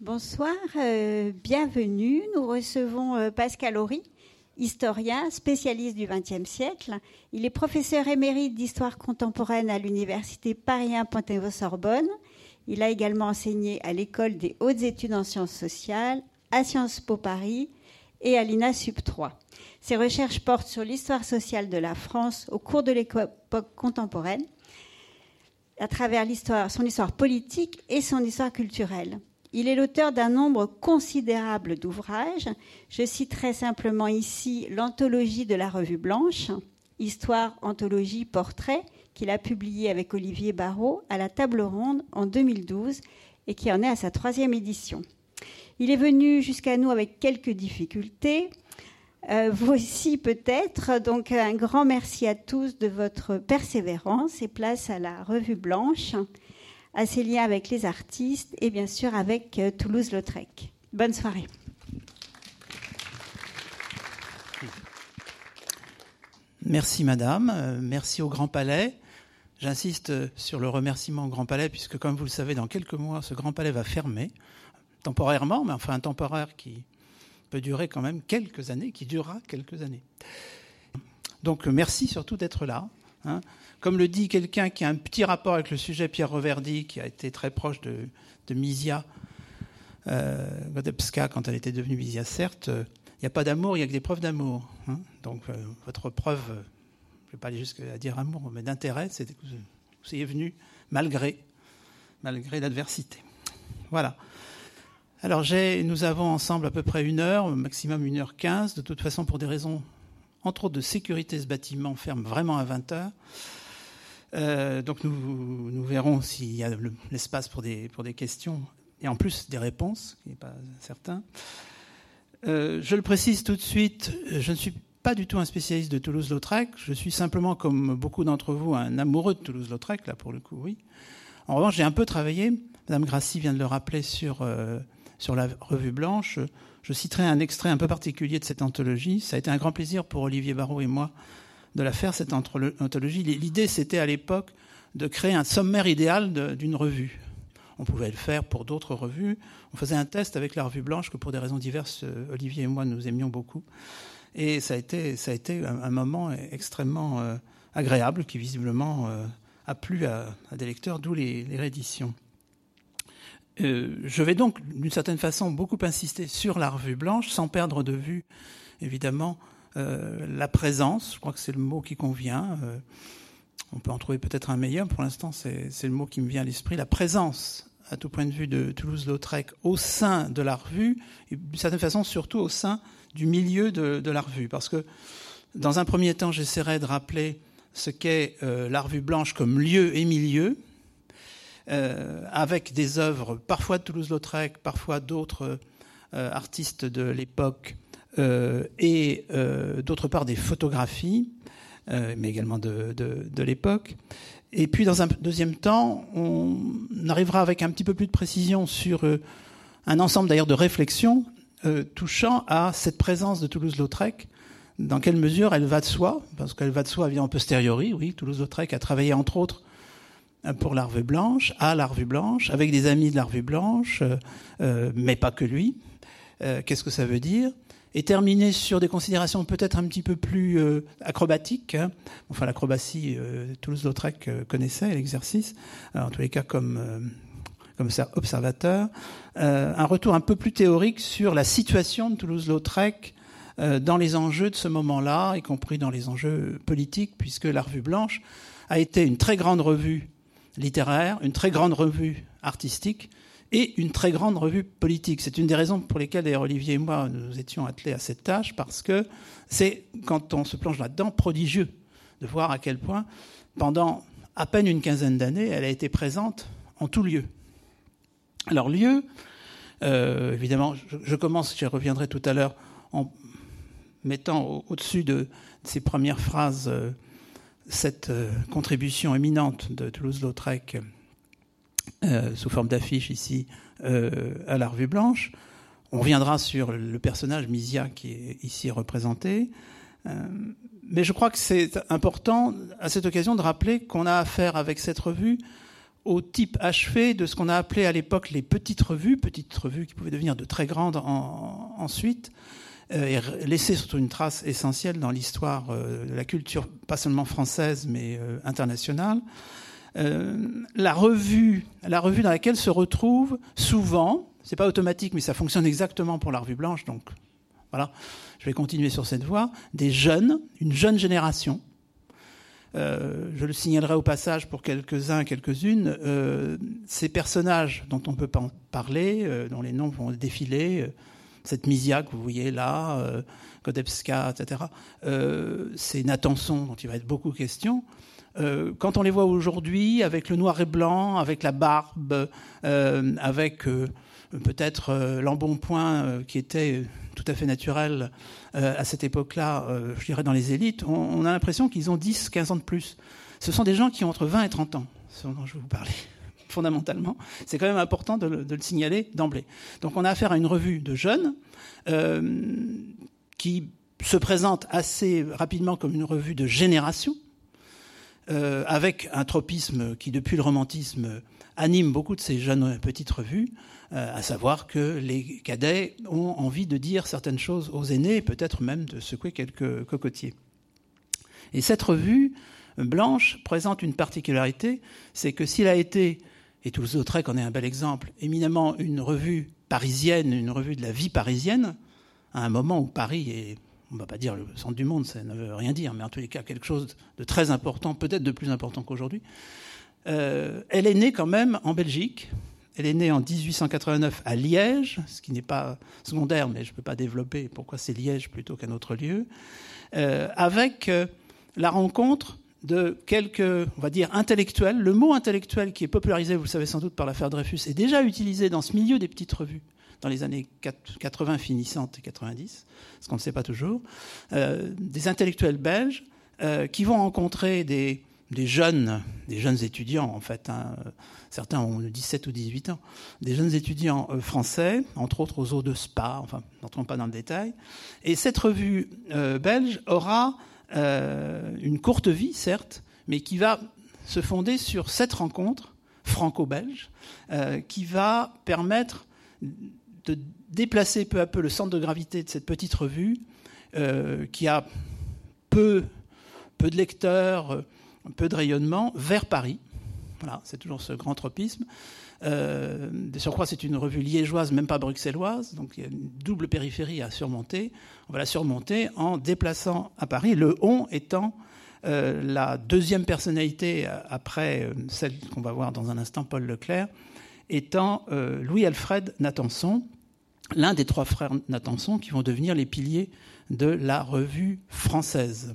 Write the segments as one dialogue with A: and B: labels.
A: Bonsoir, euh, bienvenue. Nous recevons euh, Pascal Horry, historien, spécialiste du XXe siècle. Il est professeur émérite d'histoire contemporaine à l'université Paris 1 Panthéon-Sorbonne. Il a également enseigné à l'école des hautes études en sciences sociales, à Sciences Po Paris et à l'INA Sub 3. Ses recherches portent sur l'histoire sociale de la France au cours de l'époque contemporaine, à travers son histoire politique et son histoire culturelle. Il est l'auteur d'un nombre considérable d'ouvrages. Je citerai simplement ici l'anthologie de la Revue Blanche, Histoire, Anthologie, Portrait, qu'il a publié avec Olivier Barrault à la Table Ronde en 2012 et qui en est à sa troisième édition. Il est venu jusqu'à nous avec quelques difficultés. Euh, vous aussi peut-être. Donc un grand merci à tous de votre persévérance et place à la Revue Blanche à ses liens avec les artistes et bien sûr avec euh, Toulouse-Lautrec. Bonne soirée.
B: Merci Madame, euh, merci au Grand Palais. J'insiste euh, sur le remerciement au Grand Palais puisque comme vous le savez, dans quelques mois, ce Grand Palais va fermer, temporairement, mais enfin un temporaire qui peut durer quand même quelques années, qui durera quelques années. Donc merci surtout d'être là. Hein. Comme le dit quelqu'un qui a un petit rapport avec le sujet, Pierre Reverdy, qui a été très proche de, Misia euh, quand elle était devenue Misia, certes, il n'y a pas d'amour, il n'y a que des preuves d'amour. Hein. Donc euh, votre preuve, je ne vais pas aller jusqu'à dire amour, mais d'intérêt, c'est que vous soyez venu malgré, malgré l'adversité. Voilà. Alors nous avons ensemble à peu près une heure, maximum une heure quinze. De toute façon, pour des raisons, entre autres de sécurité, ce bâtiment ferme vraiment à 20 heures. Euh, donc nous, nous verrons s'il y a l'espace pour des, pour des questions et en plus des réponses, qui n'est pas certain. Euh, je le précise tout de suite, je ne suis pas du tout un spécialiste de Toulouse-Lautrec. Je suis simplement, comme beaucoup d'entre vous, un amoureux de Toulouse-Lautrec, là pour le coup, oui. En revanche, j'ai un peu travaillé, Madame Grassi vient de le rappeler sur, euh, sur la revue blanche. Je citerai un extrait un peu particulier de cette anthologie. Ça a été un grand plaisir pour Olivier Barrault et moi de la faire, cette anthologie. L'idée, c'était à l'époque de créer un sommaire idéal d'une revue. On pouvait le faire pour d'autres revues. On faisait un test avec la revue blanche que pour des raisons diverses, euh, Olivier et moi, nous aimions beaucoup. Et ça a été, un, moment extrêmement euh, agréable qui visiblement euh, a plu à, des lecteurs, d'où les, rééditions. je vais donc, d'une certaine façon, beaucoup insister sur la revue blanche, sans perdre de vue, évidemment, euh, la présence, je crois que c'est le mot qui convient. Euh, on peut en trouver peut-être un meilleur. Pour l'instant, c'est le mot qui me vient à l'esprit. La présence, à tout point de vue, de Toulouse-Lautrec au sein de la revue, et d'une certaine façon, surtout au sein du milieu de, la revue. Parce que, dans un premier temps, j'essaierai de rappeler ce qu'est euh, la revue blanche comme lieu et milieu, avec des œuvres parfois de Toulouse-Lautrec, parfois d'autres artistes de l'époque et euh, d'autre part des photographies, euh, mais également de, l'époque. Et puis dans un deuxième temps, on arrivera avec un petit peu plus de précision sur un ensemble d'ailleurs de réflexions touchant à cette présence de Toulouse-Lautrec dans quelle mesure elle va de soi, parce qu'elle va de soi bien en posteriori, oui, Toulouse-Lautrec a travaillé entre autres pour la Revue Blanche, à la Revue Blanche, avec des amis de la Revue Blanche, mais pas que lui. Qu'est-ce que ça veut dire? Et terminer sur des considérations peut-être un petit peu plus euh, acrobatiques. Hein. Enfin, l'acrobatie, euh, Toulouse-Lautrec euh, connaissait l'exercice, en tous les cas comme, comme observateur. un retour un peu plus théorique sur la situation de Toulouse-Lautrec dans les enjeux de ce moment-là, y compris dans les enjeux politiques, puisque la Revue Blanche a été une très grande revue littéraire, une très grande revue artistique, et une très grande revue politique. C'est une des raisons pour lesquelles Olivier et moi nous étions attelés à cette tâche, parce que c'est, quand on se plonge là-dedans, prodigieux de voir à quel point, pendant à peine une quinzaine d'années, elle a été présente en tout lieu. Alors lieu, euh, évidemment, je, commence, j'y reviendrai tout à l'heure, en mettant au-dessus de, ces premières phrases euh, cette euh, contribution éminente de Toulouse-Lautrec euh, sous forme d'affiche ici euh, à la revue blanche. On reviendra sur le personnage Misia qui est ici représenté. Euh, mais je crois que c'est important à cette occasion de rappeler qu'on a affaire avec cette revue au type achevé de ce qu'on a appelé à l'époque les petites revues, petites revues qui pouvaient devenir de très grandes ensuite, et laisser surtout une trace essentielle dans l'histoire de la culture, pas seulement française, mais euh, la revue, la revue dans laquelle se retrouvent souvent, c'est pas automatique, mais ça fonctionne exactement pour la revue blanche, donc voilà, je vais continuer sur cette voie, des jeunes, une jeune génération, euh, je le signalerai au passage pour quelques-uns, quelques-unes, euh, ces personnages dont on peut parler, euh, dont les noms vont défiler, cette Misia que vous voyez là, Kodebska, etc., c'est Natanson dont il va être beaucoup question. Quand on les voit aujourd'hui, avec le noir et blanc, avec la barbe, avec peut-être l'embonpoint qui était tout à fait naturel euh, à cette époque-là, euh, je dirais dans les élites, on, a l'impression qu'ils ont 10, 15 ans de plus. Ce sont des gens qui ont entre 20 et 30 ans, ce dont je vais vous parler fondamentalement. C'est quand même important de le, signaler d'emblée. Donc on a affaire à une revue de jeunes euh, qui se présente assez rapidement comme une revue de génération, avec un tropisme qui, depuis le romantisme, anime beaucoup de ces jeunes petites revues. Euh, à savoir que les cadets ont envie de dire certaines choses aux aînés, peut-être même de secouer quelques cocotiers. Et cette revue blanche présente une particularité, c'est que s'il a été, et Toulouse-Lautrec en est un bel exemple, éminemment une revue parisienne, une revue de la vie parisienne, à un moment où Paris est, on ne va pas dire le centre du monde, ça ne veut rien dire, mais en tous les cas quelque chose de très important, peut-être de plus important qu'aujourd'hui, euh, elle est née quand même en Belgique, elle est née en 1889 à Liège, ce qui n'est pas secondaire, mais je ne peux pas développer pourquoi c'est Liège plutôt qu'un autre lieu, euh, avec euh, la rencontre de quelques, on va dire, intellectuels. Le mot intellectuel qui est popularisé, vous le savez sans doute, par l'affaire Dreyfus, est déjà utilisé dans ce milieu des petites revues dans les années 80 finissantes et 90, ce qu'on ne sait pas toujours, euh, des intellectuels belges qui vont rencontrer des, jeunes, des jeunes étudiants en fait, hein, certains ont 17 ou 18 ans, des jeunes étudiants euh, français, entre autres aux eaux de Spa, enfin, n'entrons pas dans le détail. Et cette revue euh, belge aura euh, une courte vie, certes, mais qui va se fonder sur cette rencontre franco-belge, qui va permettre de déplacer peu à peu le centre de gravité de cette petite revue, qui a peu, peu de lecteurs, peu de rayonnement, vers Paris voilà, c'est toujours ce grand tropisme. Euh, de surcroît, c'est une revue liégeoise, même pas bruxelloise, donc il y a une double périphérie à surmonter. On va la surmonter en déplaçant à Paris, le on étant euh, la deuxième personnalité euh, après euh, celle qu'on va voir dans un instant, Paul Leclerc, étant Louis-Alfred Natanson, l'un des trois frères Natanson qui vont devenir les piliers de la revue française.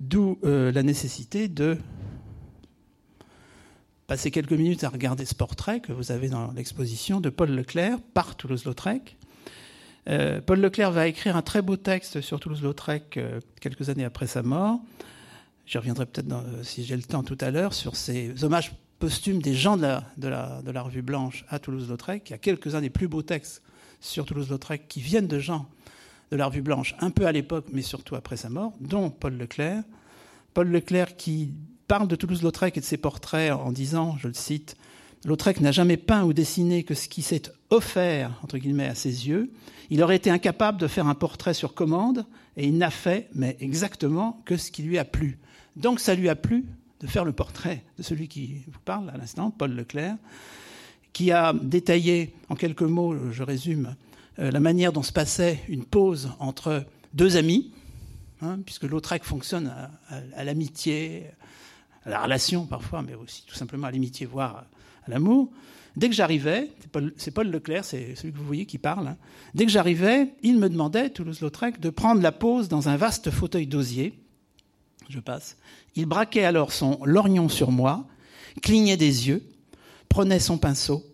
B: D'où la nécessité de passer quelques minutes à regarder ce portrait que vous avez dans l'exposition de Paul Leclerc par Toulouse-Lautrec. Euh, Paul Leclerc va écrire un très beau texte sur Toulouse-Lautrec euh, quelques années après sa mort. J'y reviendrai peut-être, euh, si j'ai le temps tout à l'heure, sur ces hommages posthumes des gens de la, de la, de la Revue Blanche à Toulouse-Lautrec. Il y a quelques-uns des plus beaux textes sur Toulouse-Lautrec qui viennent de gens de la Revue Blanche, un peu à l'époque, mais surtout après sa mort, dont Paul Leclerc. Paul Leclerc qui parle de Toulouse-Lautrec et de ses portraits en disant, je le cite, Lautrec n'a jamais peint ou dessiné que ce qui s'est offert, entre guillemets, à ses yeux. Il aurait été incapable de faire un portrait sur commande et il n'a fait, mais exactement, que ce qui lui a plu. Donc ça lui a plu de faire le portrait de celui qui vous parle à l'instant, Paul Leclerc, qui a détaillé, en quelques mots, je résume, euh, la manière dont se passait une pause entre deux amis, hein, puisque Lautrec fonctionne à l'amitié, à la relation parfois, mais aussi tout simplement à l'amitié, voire à l'amour. Dès que j'arrivais, c'est Paul, Leclerc, c'est celui que vous voyez qui parle, hein. dès que j'arrivais, il me demandait, Toulouse-Lautrec, de prendre la pose dans un vaste fauteuil d'osier. Je passe. Il braquait alors son lorgnon sur moi, clignait des yeux, prenait son pinceau,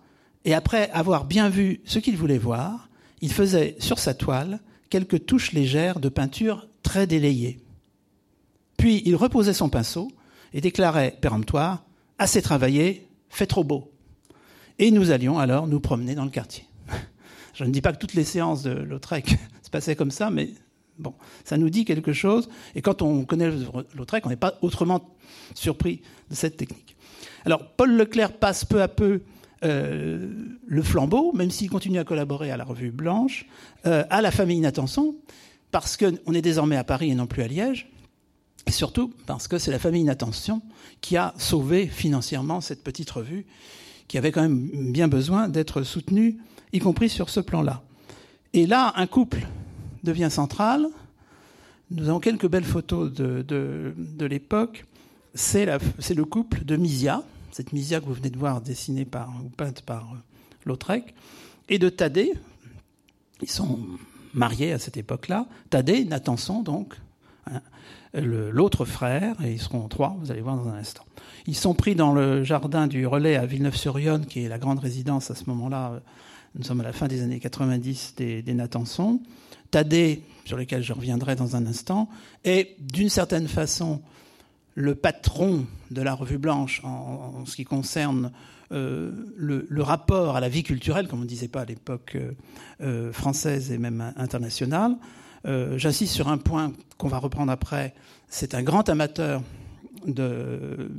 B: et après avoir bien vu ce qu'il voulait voir, il faisait sur sa toile quelques touches légères de peinture très délayées. Puis il reposait son pinceau, et déclarait péremptoire Assez travaillé, fait trop beau. Et nous allions alors nous promener dans le quartier. Je ne dis pas que toutes les séances de Lautrec se passaient comme ça, mais Bon, ça nous dit quelque chose, et quand on connaît Lautrec, on n'est pas autrement surpris de cette technique. Alors, Paul Leclerc passe peu à peu euh, le flambeau, même s'il continue à collaborer à la Revue Blanche, euh, à la famille Natanson, parce qu'on est désormais à Paris et non plus à Liège, surtout parce que c'est la famille Natanson qui a sauvé financièrement cette petite revue, qui avait quand même bien besoin d'être soutenue, y compris sur ce plan-là. Et là, un couple devient central. Nous avons quelques belles photos de, de, l'époque. C'est le couple de Misia, cette Misia que vous venez de voir dessinée ou peinte par euh, Lautrec, et de Thaddée. Ils sont mariés à cette époque-là. Thaddée, Natanson, donc, l'autre frère, et ils seront trois, vous allez voir dans un instant. Ils sont pris dans le jardin du Relais à Villeneuve-sur-Yonne, qui est la grande résidence à ce moment-là. Nous sommes à la fin des années 90 des, Natanson. Thaddée, sur lequel je reviendrai dans un instant, est d'une certaine façon le patron de la Revue Blanche en, ce qui concerne euh, le, rapport à la vie culturelle, comme on ne disait pas à l'époque euh, euh, française et même internationale. J'insiste sur un point qu'on va reprendre après. C'est un grand amateur de,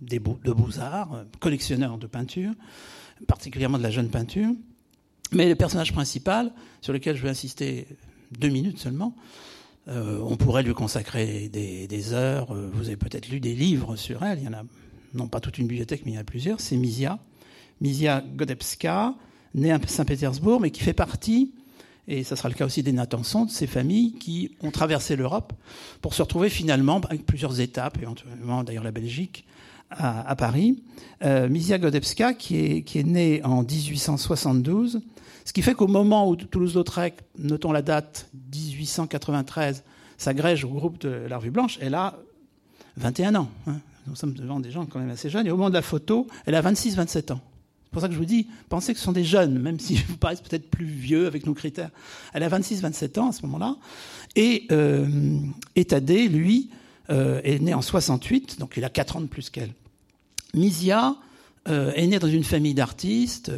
B: de beaux-arts, collectionneur de peinture, particulièrement de la jeune peinture. Mais le personnage principal, sur lequel je vais insister deux minutes seulement, euh, on pourrait lui consacrer des, heures. Euh, vous avez peut-être lu des livres sur elle. Il y en a, non pas toute une bibliothèque, mais il y en a plusieurs. C'est Misia. Misia Godebska, née à Saint-Pétersbourg, mais qui fait partie, et ça sera le cas aussi des Natanson, de ces familles qui ont traversé l'Europe pour se retrouver finalement avec plusieurs étapes, éventuellement d'ailleurs la Belgique, à, Paris. Euh, Misia est, qui est née en 1872, ce qui fait qu'au moment où Toulouse-Lautrec, notons la date 1893, s'agrège au groupe de la Revue Blanche, elle a 21 ans. Hein. Nous sommes devant des gens quand même assez jeunes. Et au moment de la photo, elle a 26-27 ans. C'est pour ça que je vous dis, pensez que ce sont des jeunes, même si vous paraissez peut-être plus vieux avec nos critères. Elle a 26-27 ans à ce moment-là. Et, euh, lui, euh, est né en 68, donc il a 4 ans de plus qu'elle. Misia euh, est née dans une famille d'artistes.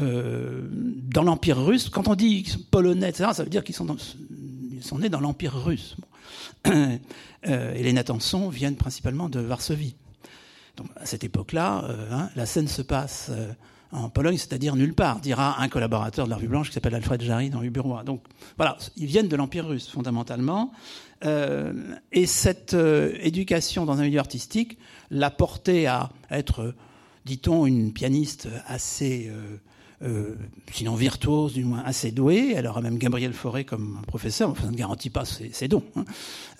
B: Euh, dans l'Empire russe. Quand on dit qu'ils sont polonais, etc., ça veut dire qu'ils sont, nés dans l'Empire russe. Et les Natanson viennent principalement de Varsovie. À cette époque-là, euh, hein, la scène se passe en Pologne, c'est-à-dire nulle part, dira un collaborateur de la Rue Blanche qui s'appelle Alfred Jarry dans Uburois. Donc voilà, ils viennent de l'Empire russe fondamentalement. et cette éducation dans un milieu artistique l'a porté à être, dit-on, une pianiste assez euh, sinon virtuose, du moins assez douée. Elle aura même Gabriel Fauré comme professeur, enfin, ça ne garantit pas ses, dons. Hein.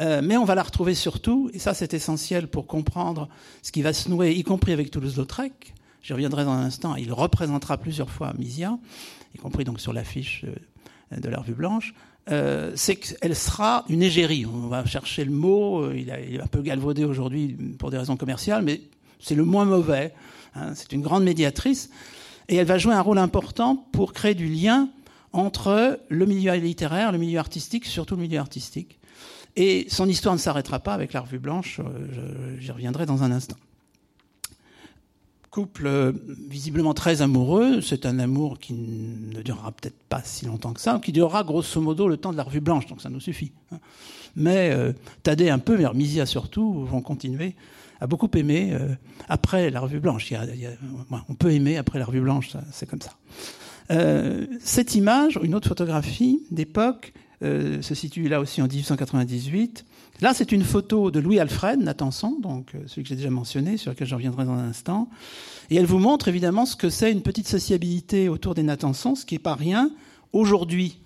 B: Euh, mais on va la retrouver surtout, et ça c'est essentiel pour comprendre ce qui va se nouer, y compris avec Toulouse-Lautrec. J'y reviendrai dans un instant. Il représentera plusieurs fois Misia, y compris donc sur l'affiche euh, de la Revue Blanche. Euh, c'est qu'elle sera une égérie. On va chercher le mot. Il, a, il est un peu galvaudé aujourd'hui pour des raisons commerciales, mais c'est le moins mauvais. Hein. C'est une grande médiatrice et elle va jouer un rôle important pour créer du lien entre le milieu littéraire, le milieu artistique, surtout le milieu artistique. Et son histoire ne s'arrêtera pas avec la Revue Blanche, euh, j'y reviendrai dans un instant. Couple euh, visiblement très amoureux, c'est un amour qui ne durera peut-être pas si longtemps que ça, qui durera grosso modo le temps de la Revue Blanche, donc ça nous suffit. Hein. Mais euh, Tadé un peu, mais Misia surtout, vont continuer a beaucoup aimé euh, après la Revue Blanche. on peut aimer après la Revue Blanche, c'est comme ça. Euh, cette image, une autre photographie d'époque, euh, se situe là aussi en 1898. Là, c'est une photo de Louis-Alfred Natanson, donc celui que j'ai déjà mentionné, sur lequel je reviendrai dans un instant. Et elle vous montre évidemment ce que c'est une petite sociabilité autour des Natanson, ce qui n'est pas rien aujourd'hui.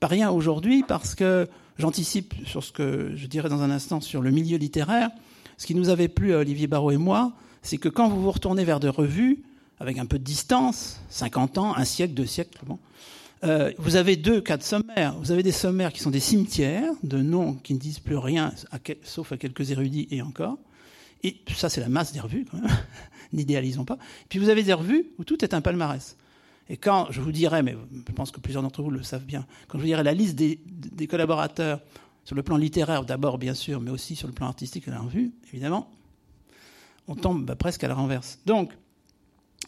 B: Pas rien aujourd'hui parce que j'anticipe sur ce que je dirai dans un instant sur le milieu littéraire. Ce qui nous avait plu à Olivier Barrault et moi, c'est que quand vous vous retournez vers des revues, avec un peu de distance, 50 ans, un siècle, deux siècles, bon, euh, vous avez deux cas de sommaires. Vous avez des sommaires qui sont des cimetières, de noms qui ne disent plus rien, sauf à quelques érudits et encore. Et ça, c'est la masse des revues, quand même. N'idéalisons pas. Puis vous avez des revues où tout est un palmarès. Et quand je vous dirai, mais je pense que plusieurs d'entre vous le savent bien, quand je vous dirai la liste des collaborateurs sur le plan littéraire d'abord, bien sûr, mais aussi sur le plan artistique de la revue, évidemment, on tombe bah, presque à la renverse. Donc,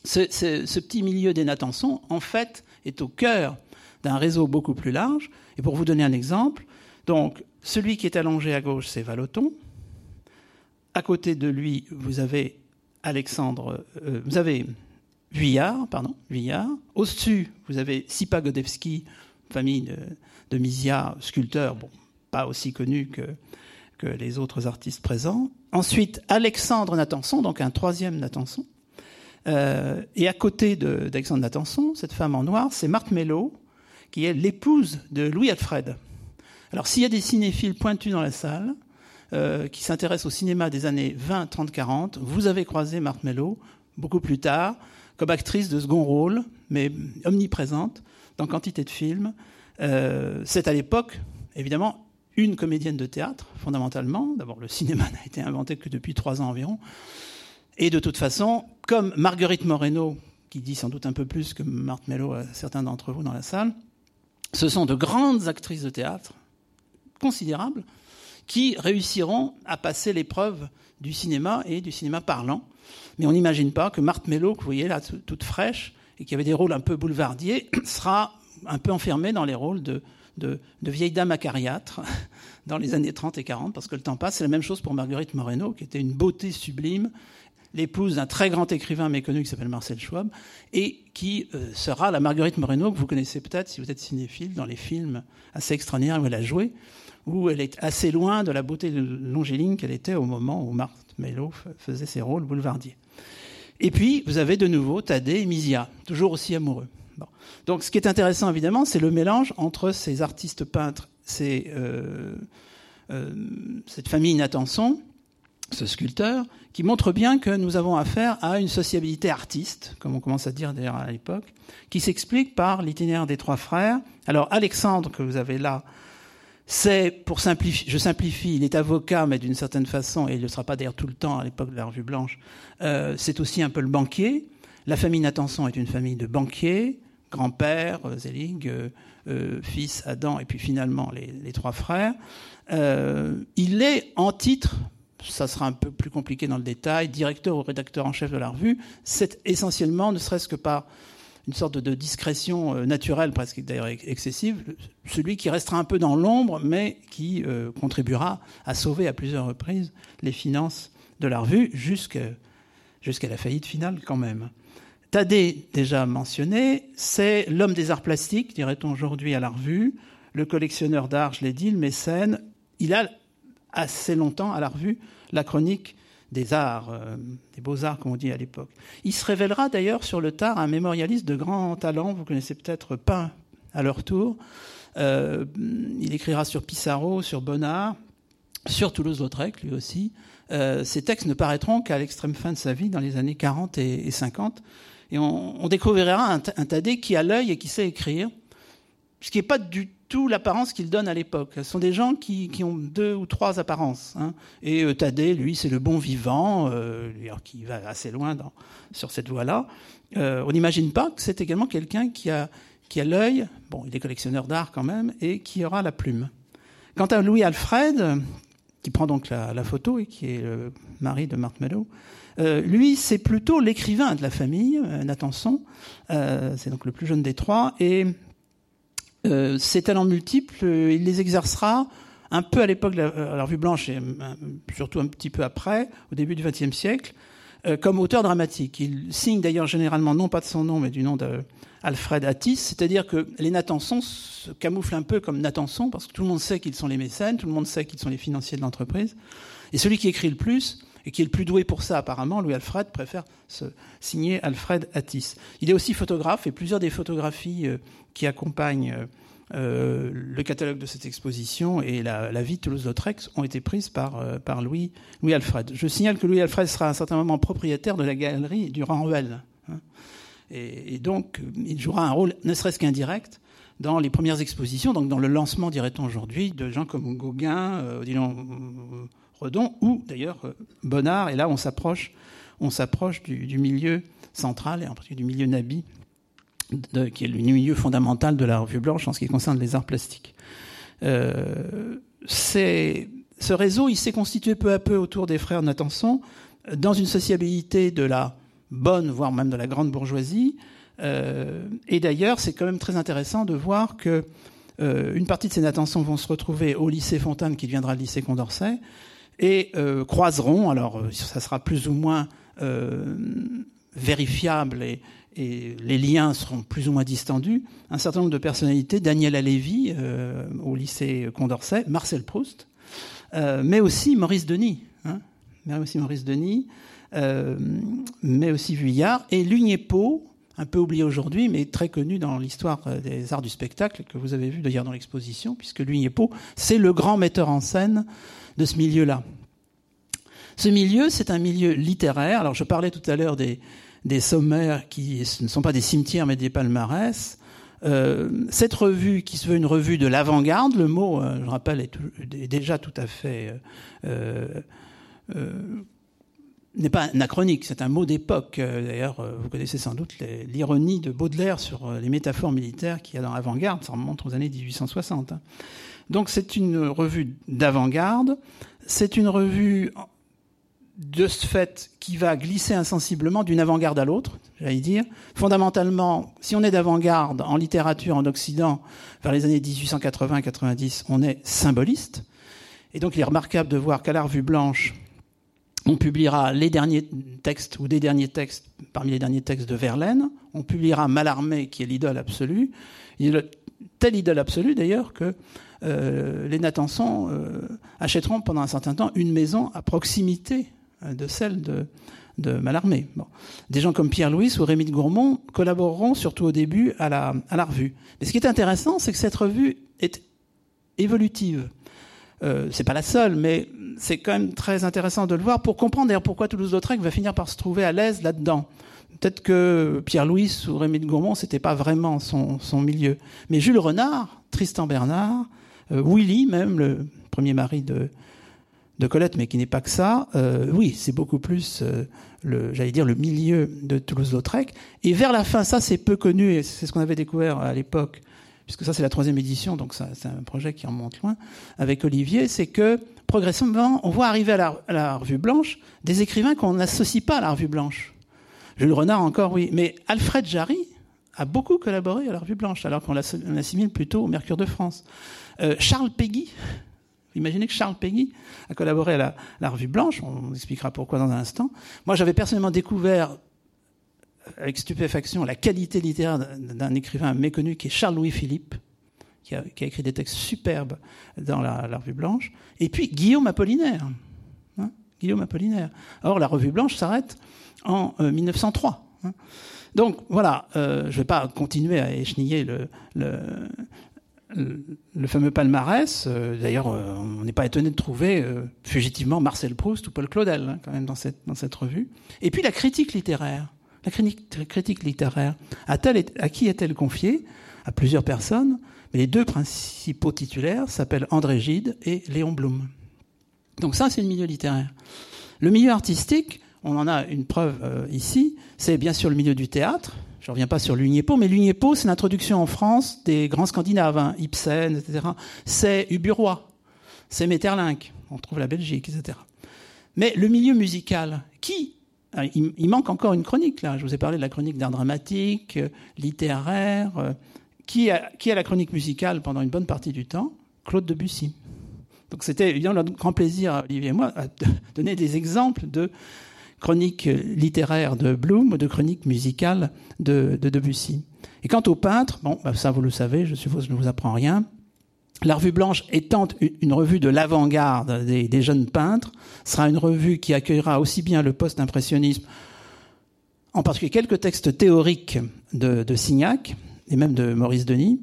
B: ce, petit milieu des Natanson, en fait, est au cœur d'un réseau beaucoup plus large. Et pour vous donner un exemple, donc celui qui est allongé à gauche, c'est Valoton. À côté de lui, vous avez Alexandre, euh, vous avez Vuillard, pardon. Au-dessus, vous avez Sipa Godevski, famille de, de Misia, sculpteur, pas aussi connu que, que les autres artistes présents. Ensuite, Alexandre Natanson, donc un troisième Natanson. Euh, et à côté d'Alexandre Natanson, cette femme en noir, c'est Marthe Mello, qui est l'épouse de Louis Alfred. Alors s'il y a des cinéphiles pointus dans la salle, euh, qui s'intéressent au cinéma des années 20, 30, 40, vous avez croisé Marthe Mello beaucoup plus tard, comme actrice de second rôle, mais omniprésente dans quantité de films. Euh, c'est à l'époque, évidemment, une comédienne de théâtre, fondamentalement. D'abord, le cinéma n'a été inventé que depuis trois ans environ. Et de toute façon, comme Marguerite Moreno, qui dit sans doute un peu plus que Marthe Mello à certains d'entre vous dans la salle, ce sont de grandes actrices de théâtre, considérables, qui réussiront à passer l'épreuve du cinéma et du cinéma parlant. Mais on n'imagine pas que Marthe Mello, que vous voyez là toute fraîche, et qui avait des rôles un peu boulevardiers, sera un peu enfermée dans les rôles de de, de vieille dame acariâtre dans les années 30 et 40, parce que le temps passe. C'est la même chose pour Marguerite Moreno, qui était une beauté sublime, l'épouse d'un très grand écrivain méconnu qui s'appelle Marcel Schwab, et qui euh, sera la Marguerite Moreno que vous connaissez peut-être si vous êtes cinéphile dans les films assez extraordinaires où elle a joué, où elle est assez loin de la beauté longéline qu'elle était au moment où Marthe Mello faisait ses rôles boulevardiers. Et puis, vous avez de nouveau Thaddée et Misia, toujours aussi amoureux. Donc ce qui est intéressant évidemment, c'est le mélange entre ces artistes peintres, euh, euh, cette famille Natanson, ce sculpteur, qui montre bien que nous avons affaire à une sociabilité artiste, comme on commence à dire d'ailleurs à l'époque, qui s'explique par l'itinéraire des trois frères. Alors Alexandre, que vous avez là, c'est, pour simplifier, je simplifie, il est avocat, mais d'une certaine façon, et il ne sera pas d'ailleurs tout le temps à l'époque de la Revue Blanche, euh, c'est aussi un peu le banquier. La famille Natanson est une famille de banquiers, grand-père, euh, Zelig, euh, euh, fils Adam, et puis finalement les, trois frères. il est en titre, ça sera un peu plus compliqué dans le détail, directeur ou rédacteur en chef de la revue. C'est essentiellement, ne serait-ce que par une sorte de discrétion naturelle, presque d'ailleurs excessive, celui qui restera un peu dans l'ombre, mais qui contribuera à sauver à plusieurs reprises les finances de la revue jusqu'à la faillite finale quand même. Tadé, déjà mentionné, c'est l'homme des arts plastiques, dirait-on aujourd'hui à la revue, le collectionneur d'art, je l'ai dit, le mécène. Il a assez longtemps à la revue la chronique des arts, euh, des beaux-arts, comme on dit à l'époque. Il se révélera d'ailleurs sur le tard un mémorialiste de grand talent, vous connaissez peut-être Pain à leur tour. Euh, il écrira sur Pissarro, sur Bonnard, sur Toulouse-Lautrec, lui aussi. Euh, textes ne paraîtront qu'à l'extrême fin de sa vie, dans les années 40 et 50. Et on, découvrira un, un qui a l'œil et qui sait écrire, ce qui n'est pas du tout l'apparence qu'il donne à l'époque. Ce sont des gens qui, ont deux ou trois apparences. Hein. Et euh, Thaddée, lui, c'est le bon vivant, euh, qui va assez loin sur cette voie-là. Euh, on n'imagine pas que c'est également quelqu'un qui a, l'œil, bon, il est collectionneur d'art quand même, et qui aura la plume. Quant à Louis Alfred, qui prend donc la, la photo et qui est le mari de Marthe Meadow, euh, lui, c'est plutôt l'écrivain de la famille, euh, Nathanson. Euh, c'est donc le plus jeune des trois. Et ses talents multiples, il les exercera un peu à l'époque de la, Revue Blanche et surtout un petit peu après, au début du XXe siècle, comme auteur dramatique. Il signe d'ailleurs généralement non pas de son nom, mais du nom d'Alfred Attis, c'est-à-dire que les Nathanson se camouflent un peu comme Nathanson, parce que tout le monde sait qu'ils sont les mécènes, tout le monde sait qu'ils sont les financiers de l'entreprise. Et celui qui écrit le plus, et qui est le plus doué pour ça apparemment, Louis Alfred préfère se signer Alfred Attis. Il est aussi photographe et plusieurs des photographies euh, qui accompagnent euh, euh, le catalogue de cette exposition et la, vie de Toulouse-Lautrec ont été prises par, par Louis, Louis Alfred. Je signale que Louis Alfred sera à un certain moment propriétaire de la galerie du Ruel. Hein. et, donc, il jouera un rôle, ne serait-ce qu'indirect, dans les premières expositions, donc dans le lancement, dirait-on aujourd'hui, de gens comme Gauguin, Odilon Redon, ou d'ailleurs euh, Bonnard. Et là, on s'approche, on s'approche du, milieu central, et en particulier du milieu Nabi, qui est le milieu fondamental de la Revue Blanche en ce qui concerne les arts plastiques. Euh, ce réseau, il s'est constitué peu à peu autour des frères Natanson, dans une sociabilité de la bonne, voire même de la grande bourgeoisie, et d'ailleurs, c'est quand même très intéressant de voir que une partie de ces Natanson vont se retrouver au lycée Fontane, qui deviendra le lycée Condorcet, et croiseront, alors ça sera plus ou moins vérifiable et, les liens seront plus ou moins distendus, un certain nombre de personnalités, Daniel Alévi euh, au lycée Condorcet, Marcel Proust, euh, mais aussi Maurice Denis, hein, mais aussi Maurice Denis, euh, mais aussi Vuillard, et Lugnepo, un peu oublié aujourd'hui, mais très connu dans l'histoire des arts du spectacle, que vous avez vu d'ailleurs dans l'exposition, puisque Lugnepo, c'est le grand metteur en scène de ce milieu-là. Ce milieu, c'est un milieu littéraire. Alors, je parlais tout à l'heure des, sommaires qui ne sont pas des cimetières mais des palmarès. Euh, cette revue, qui se veut une revue de l'avant-garde, le mot, euh, je rappelle, est, déjà tout à fait euh, n'est pas anachronique, c'est un mot d'époque. D'ailleurs, vous connaissez sans doute l'ironie de Baudelaire sur les métaphores militaires qu'il y a dans l'avant-garde, ça remonte aux années 1860. Donc c'est une revue d'avant-garde, c'est une revue de ce fait qui va glisser insensiblement d'une avant-garde à l'autre, j'allais dire. Fondamentalement, si on est d'avant-garde en littérature en Occident vers les années 1880-90, on est symboliste. Et donc il est remarquable de voir qu'à la revue blanche, on publiera les derniers textes ou des derniers textes parmi les derniers textes de Verlaine. On publiera Mallarmé, qui est l'idole absolue. Telle idole absolue d'ailleurs que les Natanson euh, achèteront pendant un certain temps une maison à proximité euh, de celle de, Mallarmé. Des gens comme Pierre-Louis ou Rémy de Gourmont collaboreront surtout au début à la, revue. Mais ce qui est intéressant, c'est que cette revue est évolutive. Euh, c'est pas la seule, mais c'est quand même très intéressant de le voir pour comprendre d'ailleurs pourquoi Toulouse-Lautrec va finir par se trouver à l'aise là-dedans. Peut-être que Pierre-Louis ou Rémy de Gourmont, c'était pas vraiment son, milieu. Mais Jules Renard, Tristan Bernard, euh, Willy même, le premier mari de, de Colette, mais qui n'est pas que ça, euh, oui, c'est beaucoup plus, euh, j'allais dire, le milieu de Toulouse-Lautrec. Et vers la fin, ça c'est peu connu, et c'est ce qu'on avait découvert à l'époque, puisque ça c'est la troisième édition, donc c'est un projet qui remonte loin, avec Olivier, c'est que progressivement, on voit arriver à la, Revue Blanche des écrivains qu'on n'associe pas à la Revue Blanche. Jules Renard encore, oui, mais Alfred Jarry a beaucoup collaboré à la Revue Blanche, alors qu'on l'assimile plutôt au Mercure de France. Euh, Charles vous imaginez que Charles Peggy a collaboré à la, Revue Blanche, on expliquera pourquoi dans un instant. Moi, j'avais personnellement découvert avec stupéfaction la qualité littéraire d'un écrivain méconnu qui est Charles-Louis Philippe, qui a, écrit des textes superbes dans la, Revue Blanche. Et puis Guillaume Apollinaire. Hein, Guillaume Apollinaire. Or, la Revue Blanche s'arrête en 1903. Euh, hein. Donc voilà, euh, je ne vais pas continuer à écheniller le, le fameux palmarès, euh, d'ailleurs, euh, on n'est pas étonné de trouver euh, fugitivement Marcel Proust ou Paul Claudel, hein, quand même, dans cette, dans cette revue. Et puis la critique littéraire. La critique, critique littéraire, à, à qui est-elle confiée? À plusieurs personnes, mais les deux principaux titulaires s'appellent André Gide et Léon Blum. Donc ça, c'est le milieu littéraire. Le milieu artistique, on en a une preuve ici, c'est bien sûr le milieu du théâtre, je ne reviens pas sur l'Uniépo, mais l'Uniépo, c'est l'introduction en France des grands Scandinaves, hein, Ibsen, etc. C'est Uburoy, c'est Metterlinck, on trouve la Belgique, etc. Mais le milieu musical, qui ah, il, manque encore une chronique, là. Je vous ai parlé de la chronique d'art dramatique, euh, littéraire. Euh, qui, a, la chronique musicale pendant une bonne partie du temps? Claude Debussy. Donc c'était évidemment un grand plaisir, Olivier et moi, de donner des exemples de chronique littéraire de Bloom ou de chronique musicale de, Debussy. Et quant aux peintres, bon, bah, ça vous le savez, je suppose je ne vous apprends rien. La revue blanche étant une revue de l'avant-garde des, jeunes peintres, sera une revue qui accueillera aussi bien le post-impressionnisme, en particulier quelques textes théoriques de, Signac et même de Maurice Denis.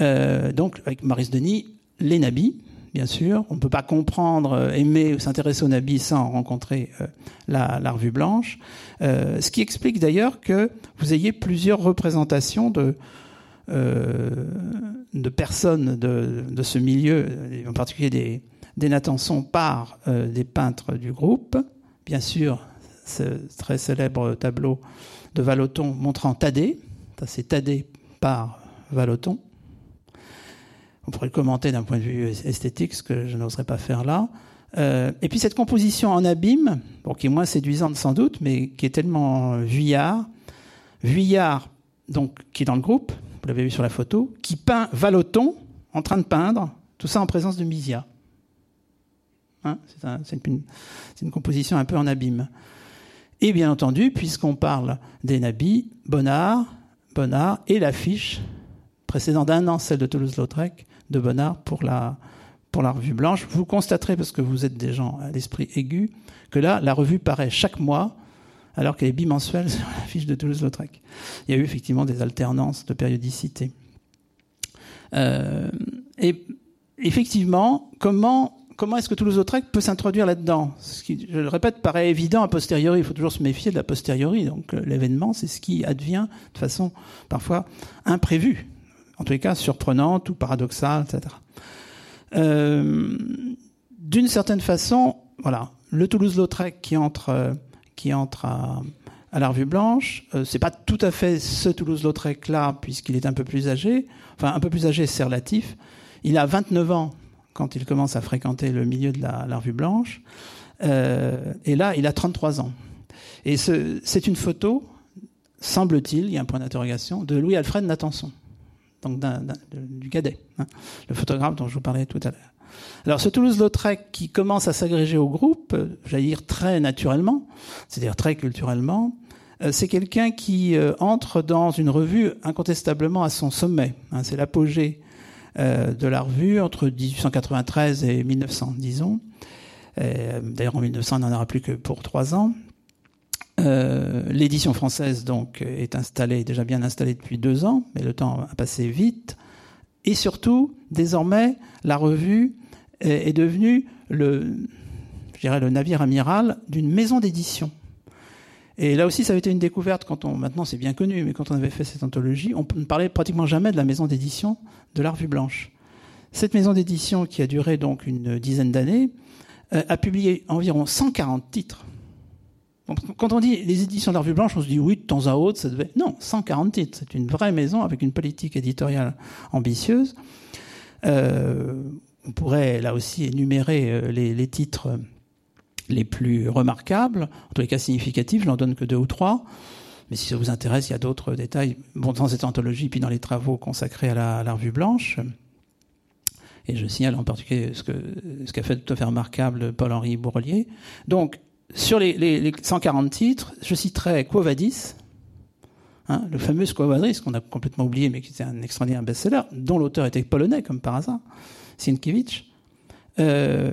B: Euh, donc avec Maurice Denis, les nabis, bien sûr. On ne peut pas comprendre, euh, aimer ou s'intéresser au Nabi sans rencontrer euh, la, revue blanche. Euh, ce qui explique d'ailleurs que vous ayez plusieurs représentations de, personnes de, ce milieu, en particulier des, des Natanson par des peintres du groupe. Bien sûr, ce très célèbre tableau de Valoton montrant Thaddée. C'est Thaddée par Valoton on pourrait le commenter d'un point de vue esthétique, ce que je n'oserais pas faire là. Euh, et puis cette composition en abîme, qui est moins séduisante sans doute, mais qui est tellement Vuillard. Vuillard donc, qui est dans le groupe, vous l'avez vu sur la photo, qui peint Valoton en train de peindre, tout ça en présence de Misia. Hein, c'est une, une, composition un peu en abîme. Et bien entendu, puisqu'on parle des nabis, Bonnard, Bonnard et l'affiche précédant d'un an, celle de Toulouse-Lautrec, de Bonnard pour la, pour la revue blanche. Vous constaterez, parce que vous êtes des gens à l'esprit aigu, que là, la revue paraît chaque mois, alors qu'elle est bimensuelle sur l'affiche de Toulouse-Lautrec. Il y a eu effectivement des alternances de périodicité. Euh, et effectivement, comment comment est-ce que Toulouse-Lautrec peut s'introduire là-dedans? Ce qui, je le répète, paraît évident a posteriori. Il faut toujours se méfier de la posteriori. Donc euh, l'événement, c'est ce qui advient de façon parfois imprévue, en tous les cas surprenante ou paradoxale, etc. Euh, D'une certaine façon, voilà, le Toulouse-Lautrec qui entre, euh, à, la Revue Blanche, euh, c'est pas tout à fait ce Toulouse-Lautrec-là, puisqu'il est un peu plus âgé. Enfin, un peu plus âgé, c'est relatif. Il a 29 ans quand il commence à fréquenter le milieu de la, Revue Blanche. Euh, et là, il a 33 ans. Et c'est une photo, semble-t-il, il y a un point d'interrogation, de Louis-Alfred Natanson, donc du cadet, hein, le photographe dont je vous parlais tout à l'heure. Alors ce Toulouse-Lautrec qui commence à s'agréger au groupe, j'allais dire très naturellement, c'est-à-dire très culturellement, euh, c'est quelqu'un qui euh, entre dans une revue incontestablement à son sommet. Hein, c'est l'apogée euh, de la revue entre 1893 et 1900, disons. D'ailleurs, en 1900, on n'en aura plus que pour trois ans. Euh, L'édition française donc est installée, déjà bien installée depuis deux ans, mais le temps a passé vite. Et surtout, désormais, la revue est, devenue le, je dirais, le navire amiral d'une maison d'édition. Et là aussi, ça avait été une découverte quand on, maintenant c'est bien connu, mais quand on avait fait cette anthologie, on ne parlait pratiquement jamais de la maison d'édition de la Revue Blanche. Cette maison d'édition, qui a duré donc une dizaine d'années, euh, a publié environ 140 titres. Quand on dit les éditions de la Revue Blanche, on se dit oui, de temps à autre, ça devait. Non, 140 titres. C'est une vraie maison avec une politique éditoriale ambitieuse. Euh, on pourrait là aussi énumérer euh, les, titres les plus remarquables, en tous les cas significatifs, je n'en donne que deux ou trois. Mais si ça vous intéresse, il y a d'autres détails bon, dans cette anthologie, puis dans les travaux consacrés à la, à la revue blanche. Et je signale en particulier ce qu'a ce qu'a fait tout à fait remarquable Paul-Henri Bourrelier. Donc, sur les, les, les, 140 titres, je citerai Quo Vadis, hein, le fameux Quo Vadis, qu'on a complètement oublié, mais qui était un extraordinaire best-seller, dont l'auteur était polonais, comme par hasard, Sienkiewicz. Euh,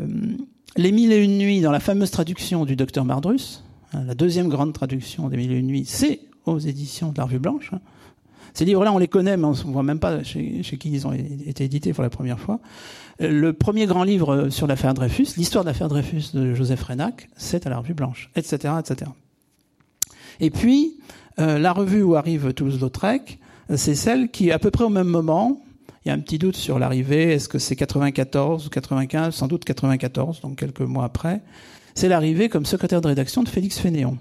B: les Mille et Une Nuits, dans la fameuse traduction du docteur Mardrus, hein, la deuxième grande traduction des Mille et Une Nuits, c'est aux éditions de la Revue Blanche. Hein. Ces livres-là, on les connaît, mais on ne voit même pas chez, qui ils ont été édités pour la première fois. Le premier grand livre sur l'affaire Dreyfus, l'histoire de l'affaire Dreyfus de Joseph Renac, c'est à la Revue Blanche, etc., etc. Et puis, euh, la revue où arrive Toulouse-Lautrec, c'est celle qui, à peu près au même moment, il y a un petit doute sur l'arrivée. Est-ce que c'est 94 ou 95 Sans doute 94, donc quelques mois après. C'est l'arrivée comme secrétaire de rédaction de Félix Fénéon.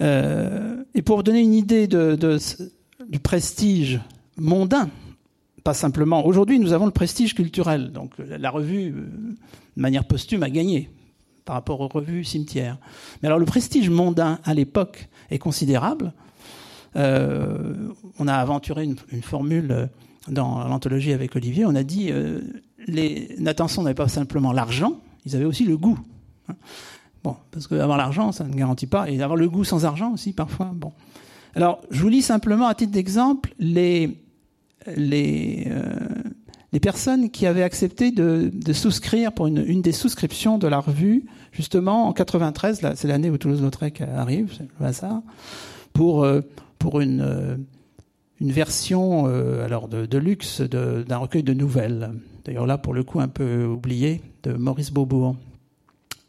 B: Euh, et pour donner une idée du prestige mondain, pas simplement. Aujourd'hui, nous avons le prestige culturel. Donc la revue, euh, de manière posthume, a gagné par rapport aux revues cimetières. Mais alors le prestige mondain à l'époque est considérable. Euh, on a aventuré une, formule dans l'anthologie avec Olivier, on a dit euh, les Natanson n'avaient pas simplement l'argent, ils avaient aussi le goût. Hein. Bon, parce qu'avoir l'argent, ça ne garantit pas, et avoir le goût sans argent aussi parfois. Bon, alors je vous lis simplement à titre d'exemple les les euh, les personnes qui avaient accepté de, de souscrire pour une, des souscriptions de la revue, justement en 93, là, c'est l'année où Toulouse-Lautrec arrive, c'est le hasard, pour euh, pour une euh, une version alors de, de luxe d'un recueil de nouvelles. D'ailleurs là, pour le coup, un peu oublié, de Maurice Beaubourg.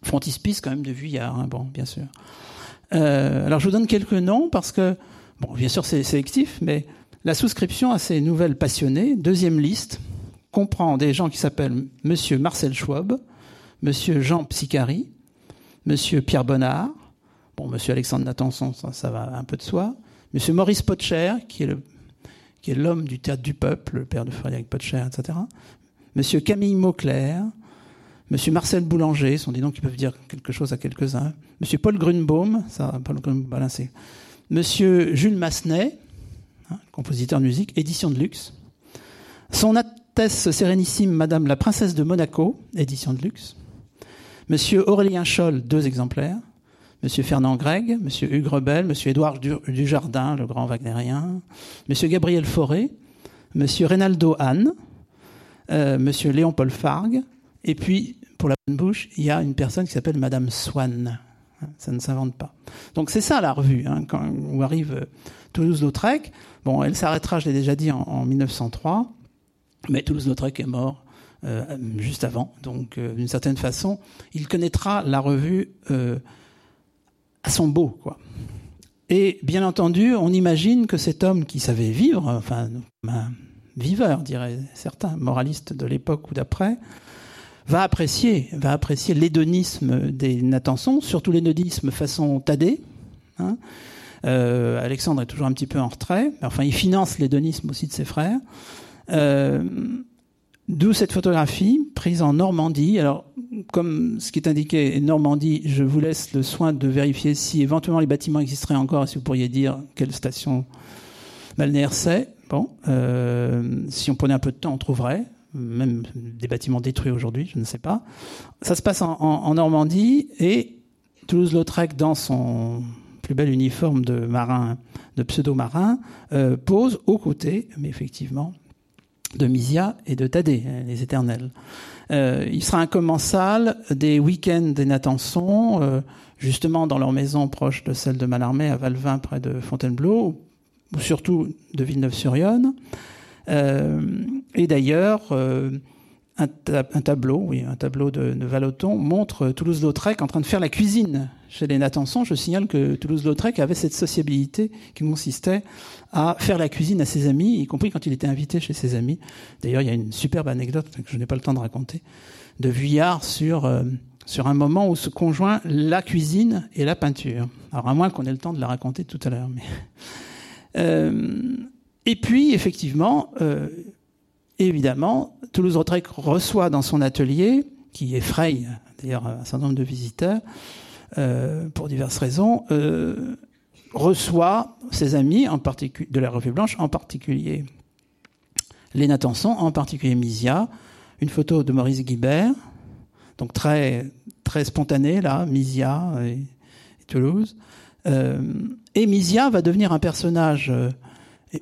B: Frontispice quand même de Vuillard, hein, bon, bien sûr. Alors je vous donne quelques noms parce que, bon, bien sûr c'est sélectif, mais la souscription à ces nouvelles passionnées, deuxième liste, comprend des gens qui s'appellent Monsieur Marcel Schwab, Monsieur Jean Psicari, Monsieur Pierre Bonnard, bon, Monsieur Alexandre Natanson, ça, va un peu de soi, Monsieur Maurice Potcher, qui est l'homme du théâtre du peuple, le père de Frédéric Potcher, etc. Monsieur Camille Mauclair, Monsieur Marcel Boulanger, sont des noms qui peuvent dire quelque chose à quelques-uns. Monsieur Paul Grunbaum, ça, Paul. Monsieur Jules Massenet, hein, compositeur de musique, édition de luxe. Son Altesse Sérénissime Madame la Princesse de Monaco, édition de luxe. Monsieur Aurélien Scholl, deux exemplaires. Monsieur Fernand Gregg, Monsieur Hugues Rebel, Monsieur Édouard Dujardin, le grand wagnérien, Monsieur Gabriel Fauré, Monsieur Reynaldo Hahn, euh, Monsieur Léon Paul Fargue, et puis, pour la bonne bouche, il y a une personne qui s'appelle Madame Swann. Ça ne s'invente pas. Donc c'est ça la revue, hein, quand, où arrive euh, Toulouse-Lautrec. Bon, elle s'arrêtera, je l'ai déjà dit, en, 1903, mais Toulouse-Lautrec est mort euh, juste avant. Donc, euh, d'une certaine façon, il connaîtra la revue à son beau. Et bien entendu, on imagine que cet homme qui savait vivre, enfin, un viveur, diraient certains moralistes de l'époque ou d'après, va apprécier, va apprécier l'hédonisme des Natanson, surtout l'hédonisme façon Thaddée. Hein. Euh, Alexandre est toujours un petit peu en retrait. Enfin, il finance l'hédonisme aussi de ses frères. Euh, D'où cette photographie prise en Normandie. Alors, comme ce qui est indiqué est Normandie, je vous laisse le soin de vérifier si éventuellement les bâtiments existeraient encore et si vous pourriez dire quelle station balnéaire c'est. Bon, euh, si on prenait un peu de temps, on trouverait même des bâtiments détruits aujourd'hui, je ne sais pas. Ça se passe en, Normandie et Toulouse-Lautrec, dans son plus bel uniforme de marin, de pseudo-marin, euh, pose aux côtés, mais effectivement, de Mysia et de Thaddée, les éternels. Euh, il sera un commensal des week-ends des Natanson, euh, justement dans leur maison proche de celle de Malarmé à Valvin, près de Fontainebleau, ou surtout de Villeneuve-sur-Yonne. Euh, et d'ailleurs, euh, un, tableau, oui, un tableau de, de montre Toulouse-Lautrec en train de faire la cuisine chez les Natanson. Je signale que Toulouse-Lautrec avait cette sociabilité qui consistait à faire la cuisine à ses amis, y compris quand il était invité chez ses amis. D'ailleurs, il y a une superbe anecdote que je n'ai pas le temps de raconter de Vuillard sur euh, sur un moment où se conjoint la cuisine et la peinture. Alors à moins qu'on ait le temps de la raconter tout à l'heure, mais et puis, effectivement, euh, évidemment, Toulouse-Lautrec reçoit dans son atelier, qui effraie d'ailleurs un certain nombre de visiteurs, euh, pour diverses raisons, euh, reçoit ses amis, en de la Revue Blanche, en particulier Léna Tanson, en particulier Misia, une photo de Maurice Guibert, donc très très spontanée là, Misia et, Toulouse. Euh, et Misia va devenir un personnage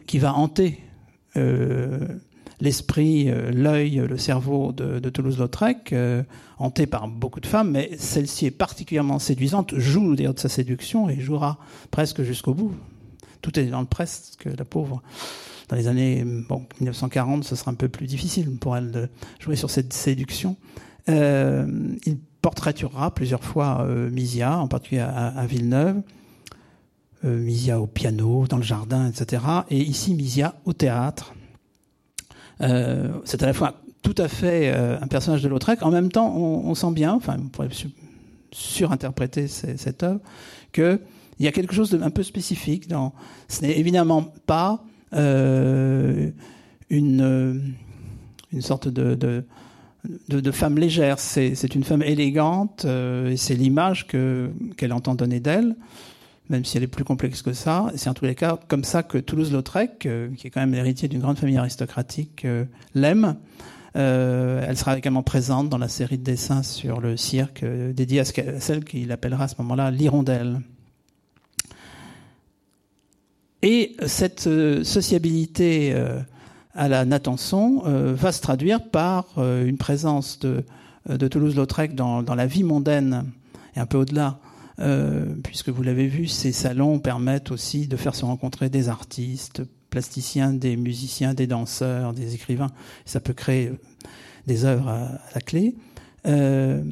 B: qui va hanter euh, l'esprit, euh, l'œil, le cerveau de, Toulouse-Lautrec, euh, hanté par beaucoup de femmes, mais celle-ci est particulièrement séduisante, joue d'ailleurs de sa séduction et jouera presque jusqu'au bout. Tout est dans le presque, la pauvre. Dans les années bon, 1940, ce sera un peu plus difficile pour elle de jouer sur cette séduction. Euh, il portraiturera plusieurs fois euh, Misia, en particulier à Villeneuve. Euh, Misia au piano, dans le jardin, etc. Et ici, Misia au théâtre. Euh, c'est à la fois tout à fait euh, un personnage de Lautrec. En même temps, on, sent bien, enfin, on pourrait surinterpréter cette œuvre, qu'il y a quelque chose d'un peu spécifique. Dans, ce n'est évidemment pas une, une sorte de, de, femme légère. C'est une femme élégante et c'est l'image qu'elle entend donner d'elle même si elle est plus complexe que ça. C'est en tous les cas comme ça que Toulouse-Lautrec, euh, qui est quand même l'héritier d'une grande famille aristocratique, euh, l'aime. Euh, elle sera également présente dans la série de dessins sur le cirque dédiée à celle qu'il appellera à ce moment-là l'hirondelle. Et cette sociabilité à la Natanson va se traduire par une présence de, Toulouse-Lautrec dans, la vie mondaine et un peu au-delà puisque vous l'avez vu, ces salons permettent aussi de faire se rencontrer des artistes, plasticiens, des musiciens, des danseurs, des écrivains. Ça peut créer des œuvres à, la clé. Euh,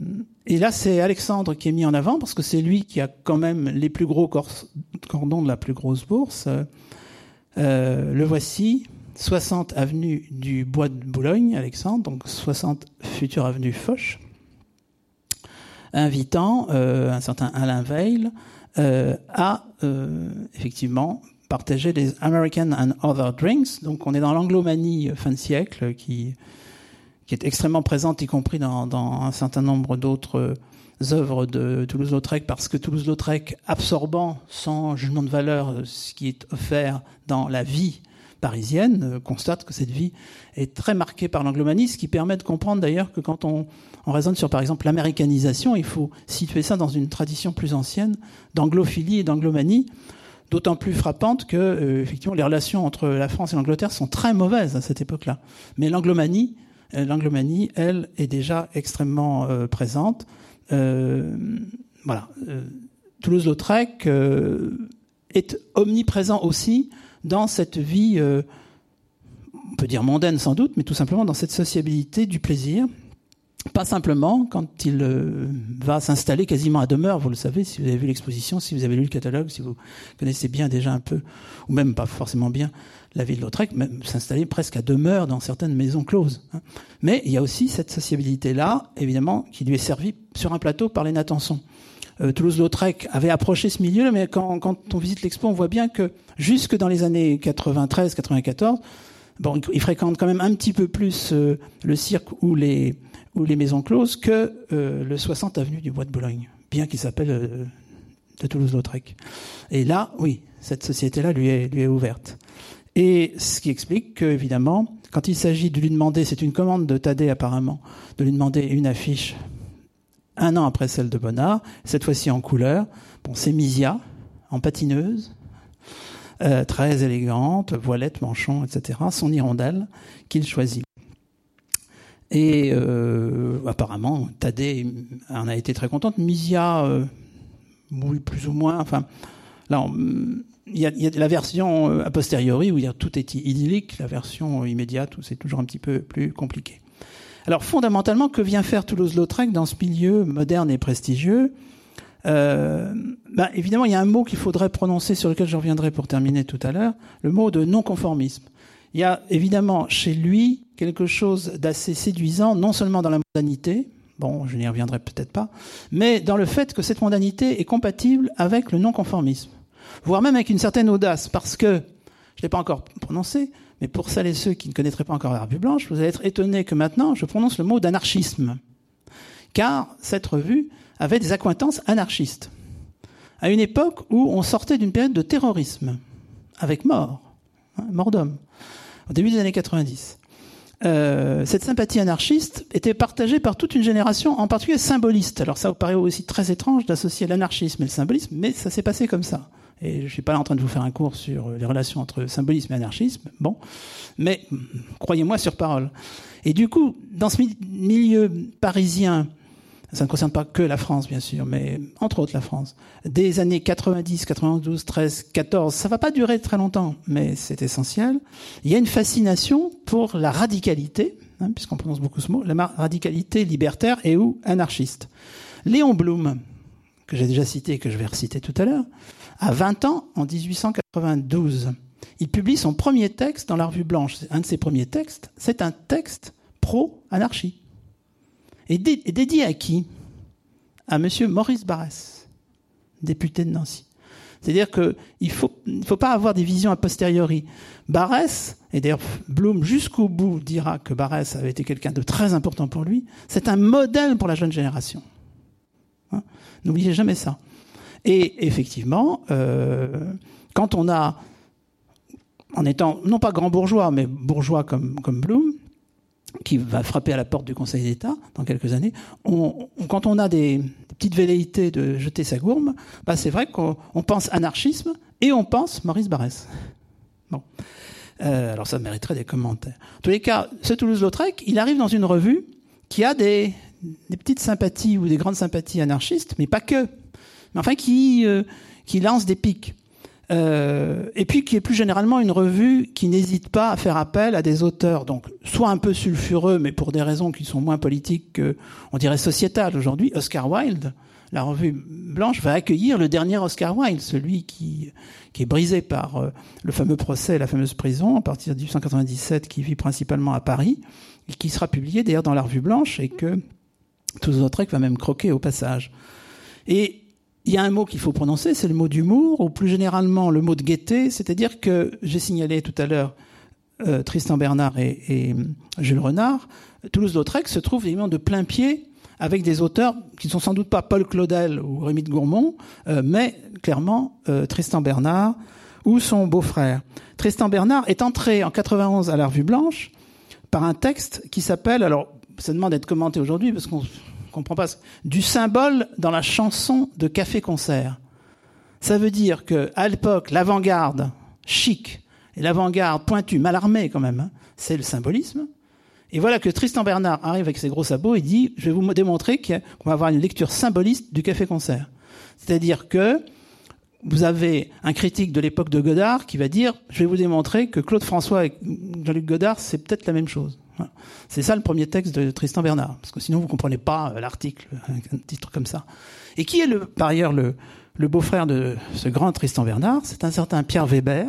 B: et là, c'est Alexandre qui est mis en avant parce que c'est lui qui a quand même les plus gros cordons de la plus grosse bourse. Euh, le voici, 60 avenue du Bois de Boulogne, Alexandre, donc 60 future avenue Foch invitant euh, un certain Alain Veil euh, à euh, effectivement partager des American and Other Drinks. Donc on est dans l'anglomanie fin de siècle qui, qui est extrêmement présente, y compris dans, dans un certain nombre d'autres œuvres de Toulouse-Lautrec, parce que Toulouse-Lautrec, absorbant sans jugement de valeur ce qui est offert dans la vie parisienne constate que cette vie est très marquée par l'anglomanie, ce qui permet de comprendre d'ailleurs que quand on, on raisonne sur par exemple l'américanisation, il faut situer ça dans une tradition plus ancienne d'anglophilie et d'anglomanie d'autant plus frappante que effectivement les relations entre la France et l'Angleterre sont très mauvaises à cette époque-là. Mais l'anglomanie, l'anglomanie, elle, est déjà extrêmement présente. voilà. Toulouse-Lautrec est omniprésent aussi dans cette vie, euh, on peut dire mondaine sans doute, mais tout simplement dans cette sociabilité du plaisir. Pas simplement quand il euh, va s'installer quasiment à demeure, vous le savez, si vous avez vu l'exposition, si vous avez lu le catalogue, si vous connaissez bien déjà un peu, ou même pas forcément bien, la ville de Lautrec, même s'installer presque à demeure dans certaines maisons closes. Hein. Mais il y a aussi cette sociabilité-là, évidemment, qui lui est servie sur un plateau par les Natanson. Euh, Toulouse-Lautrec avait approché ce milieu, mais quand, on visite l'expo, on voit bien que jusque dans les années 93-94, bon, il fréquente quand même un petit peu plus euh, le cirque ou les, ou les maisons closes que euh, le 60 avenue du Bois de Boulogne, bien qu'il s'appelle de Toulouse-Lautrec. Et là, oui, cette société-là lui est, lui est ouverte. Et ce qui explique que, évidemment, quand il s'agit de lui demander, c'est une commande de Thaddée apparemment, de lui demander une affiche un an après celle de Bonnard, cette fois-ci en couleur. Bon, c'est Misia, en patineuse, euh, très élégante, voilette, manchon, etc. Son hirondelle qu'il choisit. Et euh, apparemment, Thaddée en a été très contente. Misia, euh, plus ou moins. Enfin, là, il y, a, la version a posteriori où tout est idyllique, la version immédiate où c'est toujours un petit peu plus compliqué. Alors fondamentalement, que vient faire Toulouse-Lautrec dans ce milieu moderne et prestigieux? Euh, bah, Évidemment, il y a un mot qu'il faudrait prononcer, sur lequel je reviendrai pour terminer tout à l'heure, le mot de non-conformisme. Il y a évidemment chez lui quelque chose d'assez séduisant, non seulement dans la mondanité, bon, je n'y reviendrai peut-être pas, mais dans le fait que cette mondanité est compatible avec le non-conformisme, voire même avec une certaine audace, parce que, je ne l'ai pas encore prononcé, mais pour celles et ceux qui ne connaîtraient pas encore la revue blanche, vous allez être étonnés que maintenant je prononce le mot d'anarchisme. Car cette revue avait des accointances anarchistes. À une époque où on sortait d'une période de terrorisme, avec mort, hein, mort d'homme, début des années 90. Euh, cette sympathie anarchiste était partagée par toute une génération, en particulier symboliste. Alors ça vous paraît aussi très étrange d'associer l'anarchisme et le symbolisme, mais ça s'est passé comme ça. Et je ne suis pas là en train de vous faire un cours sur les relations entre symbolisme et anarchisme, bon, mais croyez-moi sur parole. Et du coup, dans ce milieu parisien, ça ne concerne pas que la France, bien sûr, mais entre autres la France, des années 90, 92, 13, 14, ça va pas durer très longtemps, mais c'est essentiel. Il y a une fascination pour la radicalité, hein, puisqu'on prononce beaucoup ce mot, la radicalité libertaire et ou anarchiste. Léon Blum, que j'ai déjà cité et que je vais reciter tout à l'heure, à 20 ans, en 1892, il publie son premier texte dans la Revue Blanche. Un de ses premiers textes, c'est un texte pro-anarchie. Et, dédié à qui? À M. Maurice Barrès, député de Nancy. C'est-à-dire qu'il ne faut, pas avoir des visions a posteriori. Barrès, et d'ailleurs Blum jusqu'au bout dira que Barrès avait été quelqu'un de très important pour lui, c'est un modèle pour la jeune génération. Hein? N'oubliez jamais ça. Et effectivement, euh, quand on a, en étant non pas grand bourgeois, mais bourgeois comme, comme Blum, qui va frapper à la porte du Conseil d'État dans quelques années, quand on a des, petites velléités de jeter sa gourme, bah c'est vrai qu'on pense anarchisme et on pense Maurice Barrès. Bon. Euh, alors ça mériterait des commentaires. En tous les cas, ce Toulouse-Lautrec, il arrive dans une revue qui a des, des petites sympathies ou des grandes sympathies anarchistes, mais pas que mais enfin qui, euh, qui lance des pics. Euh, et puis qui est plus généralement une revue qui n'hésite pas à faire appel à des auteurs, donc soit un peu sulfureux, mais pour des raisons qui sont moins politiques que, on dirait, sociétales aujourd'hui. Oscar Wilde, la revue blanche va accueillir le dernier Oscar Wilde, celui qui, qui est brisé par euh, le fameux procès, la fameuse prison, à partir de 1897, qui vit principalement à Paris, et qui sera publié d'ailleurs dans la revue blanche, et que tous autres va même croquer au passage. Et il y a un mot qu'il faut prononcer, c'est le mot d'humour, ou plus généralement le mot de gaieté, c'est-à-dire que j'ai signalé tout à l'heure euh, Tristan Bernard et, et, Jules Renard, Toulouse-Lautrec se trouve évidemment de plein pied avec des auteurs qui ne sont sans doute pas Paul Claudel ou Rémy de Gourmont, euh, mais clairement euh, Tristan Bernard ou son beau-frère. Tristan Bernard est entré en 91 à la Revue Blanche par un texte qui s'appelle, alors ça demande d'être commenté aujourd'hui parce qu'on comprend pas, du symbole dans la chanson de café-concert. Ça veut dire que à l'époque, l'avant-garde chic et l'avant-garde pointue, mal armée quand même, hein, c'est le symbolisme. Et voilà que Tristan Bernard arrive avec ses gros sabots et dit, je vais vous démontrer qu'on va avoir une lecture symboliste du café-concert. C'est-à-dire que vous avez un critique de l'époque de Godard qui va dire, je vais vous démontrer que Claude François et Jean-Luc Godard, c'est peut-être la même chose. C'est ça le premier texte de Tristan Bernard, parce que sinon vous comprenez pas euh, l'article, un titre comme ça. Et qui est le, par ailleurs le, le beau-frère de ce grand Tristan Bernard, c'est un certain Pierre Weber,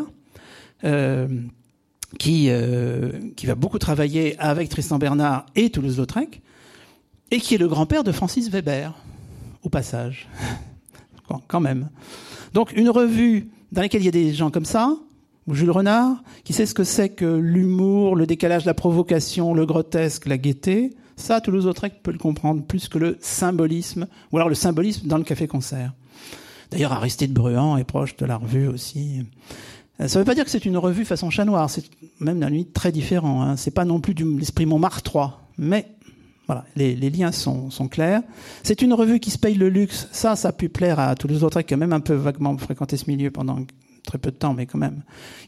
B: euh, qui, euh, qui va beaucoup travailler avec Tristan Bernard et Toulouse-Lautrec, et qui est le grand-père de Francis Weber, au passage, quand même. Donc une revue dans laquelle il y a des gens comme ça, ou Jules Renard, qui sait ce que c'est que l'humour, le décalage, la provocation, le grotesque, la gaieté, ça, Toulouse-Lautrec peut le comprendre plus que le symbolisme, ou alors le symbolisme dans le café-concert. D'ailleurs, Aristide Bruand est proche de la revue aussi. Euh, ça ne veut pas dire que c'est une revue façon chat noir, c'est même d'un limite très différent. Hein. C'est pas non plus de l'esprit Montmartre 3, mais voilà, les, liens sont, sont clairs. C'est une revue qui se paye le luxe. Ça, ça a pu plaire à Toulouse-Lautrec, qui a même un peu vaguement fréquenté ce milieu pendant très peu de temps, mais quand même.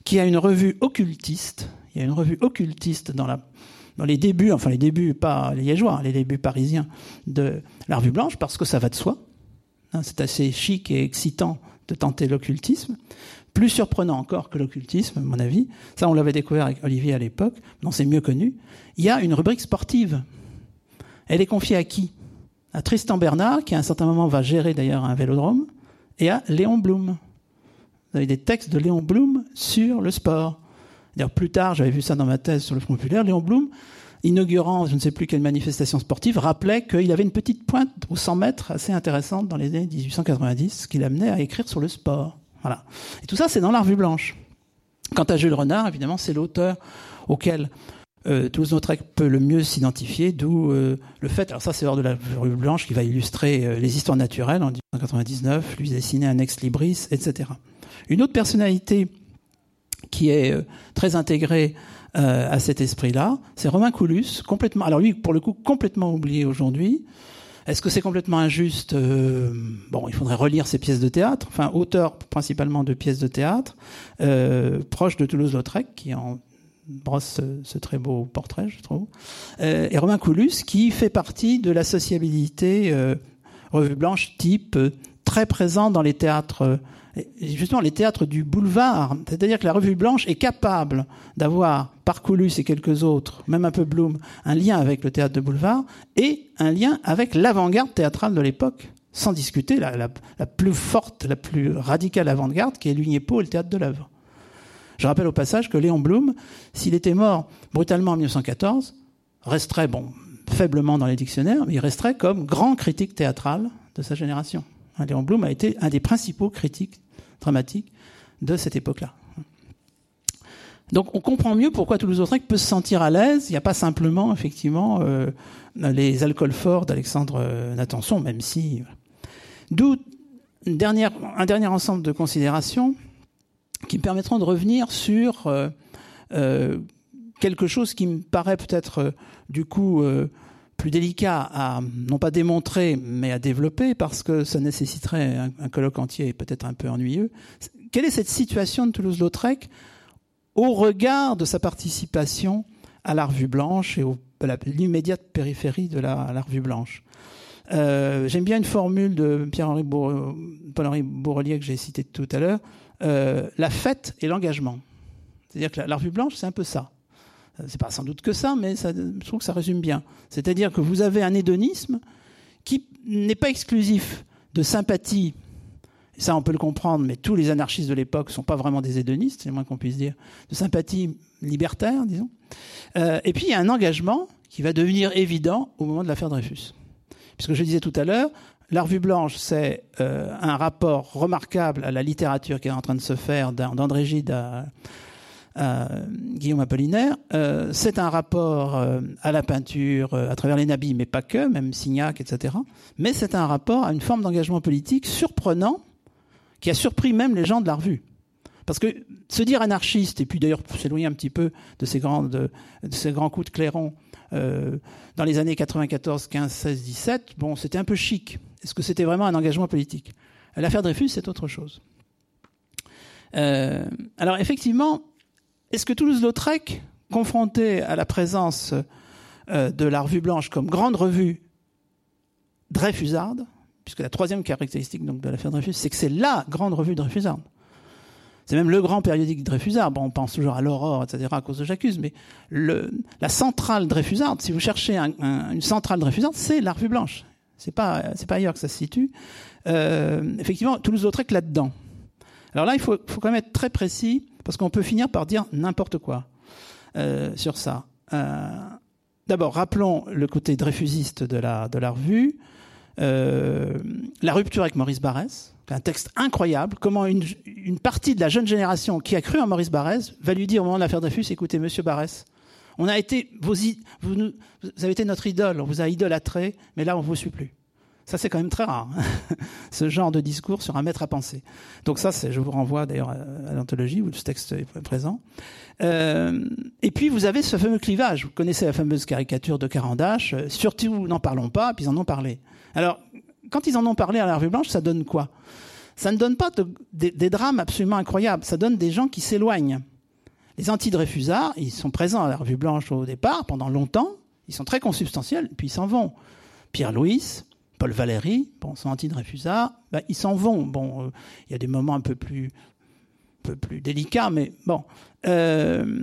B: Qui a une revue occultiste. Il y a une revue occultiste dans la dans les débuts, enfin les débuts pas liégeois, les débuts parisiens de la revue blanche, parce que ça va de soi. Hein, c'est assez chic et excitant de tenter l'occultisme. Plus surprenant encore que l'occultisme, à mon avis, ça on l'avait découvert avec Olivier à l'époque, non c'est mieux connu, il y a une rubrique sportive. Elle est confiée à qui? À Tristan Bernard, qui à un certain moment va gérer d'ailleurs un vélodrome, et à Léon Blum. Avez des textes de Léon Blum sur le sport. D'ailleurs, plus tard, j'avais vu ça dans ma thèse sur le Front populaire, Léon Blum inaugurant je ne sais plus quelle manifestation sportive, rappelait qu'il avait une petite pointe aux 100 mètres assez intéressante dans les années 1890 qui l'amenait à écrire sur le sport. Voilà. Et tout ça, c'est dans la revue blanche. Quant à Jules Renard, évidemment, c'est l'auteur auquel euh, Toulouse-Lautrec peut le mieux s'identifier, d'où euh, le fait, alors ça c'est hors de la revue blanche qui va illustrer euh, les histoires naturelles en 1999, lui dessiner un ex-libris, etc. Une autre personnalité qui est euh, très intégrée euh, à cet esprit-là. C'est Romain Coulus, complètement. Alors lui, pour le coup, complètement oublié aujourd'hui. Est-ce que c'est complètement injuste euh, Bon, il faudrait relire ses pièces de théâtre. Enfin, auteur principalement de pièces de théâtre, proche de Toulouse-Lautrec, qui en brosse ce, très beau portrait, je trouve. Et Romain Coulus, qui fait partie de la sociabilité revue blanche type très présent dans les théâtres justement les théâtres du boulevard, c'est-à-dire que la revue blanche est capable d'avoir, par Coulus et quelques autres, même un peu Bloom, un lien avec le théâtre de boulevard et un lien avec l'avant-garde théâtrale de l'époque, sans discuter la, plus forte, la plus radicale avant-garde qui est l'Uniepo et le théâtre de l'œuvre. Je rappelle au passage que Léon Blum, s'il était mort brutalement en 1914, resterait, bon, faiblement dans les dictionnaires, mais il resterait comme grand critique théâtral de sa génération. Léon Blum a été un des principaux critiques dramatique de cette époque-là. Donc on comprend mieux pourquoi Toulouse-Lautrec peut se sentir à l'aise. Il n'y a pas simplement, effectivement, euh, les alcools forts d'Alexandre euh, Natanson, même si... D'où un dernier ensemble de considérations qui me permettront de revenir sur euh, quelque chose qui me paraît peut-être, du coup, plus délicat à non pas démontrer mais à développer parce que ça nécessiterait un, colloque entier et peut-être un peu ennuyeux. Quelle est cette situation de Toulouse-Lautrec au regard de sa participation à la Revue Blanche et à l'immédiate périphérie de la, Revue Blanche? Euh, J'aime bien une formule de Pierre-Henri Bourrelier que j'ai cité tout à l'heure. Euh, la fête et l'engagement. C'est-à-dire que la Revue Blanche, c'est un peu ça. C'est pas sans doute que ça, mais je trouve que ça résume bien. C'est-à-dire que vous avez un hédonisme qui n'est pas exclusif de sympathie. Et ça, on peut le comprendre, mais tous les anarchistes de l'époque ne sont pas vraiment des hédonistes, c'est le moins qu'on puisse dire, de sympathie libertaire, disons. Euh, et puis, il y a un engagement qui va devenir évident au moment de l'affaire Dreyfus. Puisque je disais tout à l'heure, la revue blanche, c'est euh, un rapport remarquable à la littérature qui est en train de se faire d'André Gide à, euh, Guillaume Apollinaire, euh, c'est un rapport euh, à la peinture à travers les nabis, mais pas que, même Signac, etc. Mais c'est un rapport à une forme d'engagement politique surprenant qui a surpris même les gens de la revue. Parce que se dire anarchiste, et puis d'ailleurs s'éloigner un petit peu de ces grands, coups de clairon euh, dans les années 94, 15, 16, 17, bon, c'était un peu chic. Est-ce que c'était vraiment un engagement politique? L'affaire Dreyfus, c'est autre chose. Euh, alors effectivement, est-ce que Toulouse-Lautrec, confronté à la présence euh, de la Revue Blanche comme grande revue Dreyfusarde, puisque la troisième caractéristique donc, de l'affaire Dreyfus, c'est que c'est la grande revue Dreyfusarde. C'est même le grand périodique Dreyfusard. Bon, on pense toujours à l'Aurore, etc., à cause de J'accuse, mais la centrale Dreyfusard, si vous cherchez une centrale Dreyfusard, c'est la Revue Blanche. C'est pas, c'est pas ailleurs que ça se situe. Euh, effectivement, Toulouse-Lautrec là-dedans. Alors là, il faut, faut, quand même être très précis, parce qu'on peut finir par dire n'importe quoi euh, sur ça. Euh, D'abord, rappelons le côté dreyfusiste de la, de la revue. Euh, la rupture avec Maurice Barrès, un texte incroyable, comment une, partie de la jeune génération qui a cru en Maurice Barrès va lui dire au moment de l'affaire Dreyfus, écoutez, monsieur Barrès, on a été, vous, vous, nous, vous avez été notre idole, on vous a idolâtré, mais là on ne vous suit plus. Ça, c'est quand même très rare, hein, ce genre de discours sur un maître à penser. Donc ça, je vous renvoie d'ailleurs à, l'anthologie où ce texte est présent. Euh, et puis, vous avez ce fameux clivage. Vous connaissez la fameuse caricature de Carandache. Euh, surtout, n'en parlons pas, puis ils en ont parlé. Alors, quand ils en ont parlé à la Revue Blanche, ça donne quoi? Ça ne donne pas de, des drames absolument incroyables. Ça donne des gens qui s'éloignent. Les anti-Dreyfusards, ils sont présents à la Revue Blanche au départ, pendant longtemps. Ils sont très consubstantiels, puis ils s'en vont. Pierre Louis, Paul Valéry, bon, sont anti-Dreyfusards, ben, ils s'en vont. Bon, euh, il y a des moments un peu plus, un délicats, mais bon. Euh,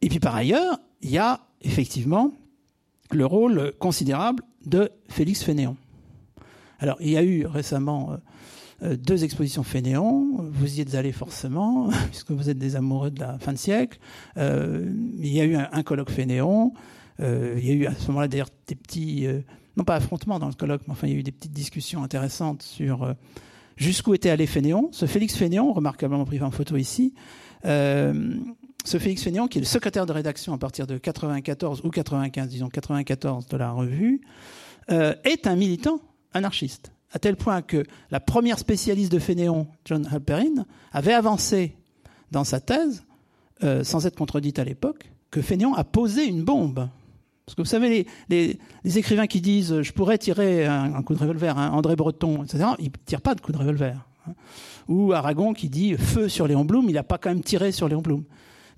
B: et puis par ailleurs, il y a effectivement le rôle considérable de Félix Fénéon. Alors, il y a eu récemment euh, deux expositions Fénéon. Vous y êtes allés forcément, puisque vous êtes des amoureux de la fin de siècle. il y a eu un, colloque Fénéon. il y a eu à ce moment-là d'ailleurs des petits non pas affrontement dans le colloque, mais enfin il y a eu des petites discussions intéressantes sur euh, jusqu'où était allé Fénéon. Ce Félix Fénéon, remarquablement pris en photo ici, euh, ce Félix Fénéon, qui est le secrétaire de rédaction à partir de 94 ou 95, disons 94 de la revue, euh, est un militant anarchiste, à tel point que la première spécialiste de Fénéon, John Halperin, avait avancé dans sa thèse, sans être contredite à l'époque, que Fénéon a posé une bombe parce que vous savez, les, écrivains qui disent je pourrais tirer un, coup de revolver, hein, André Breton, etc., ils ne tirent pas de coup de revolver. Hein. Ou Aragon qui dit feu sur Léon Blum, il n'a pas quand même tiré sur Léon Blum.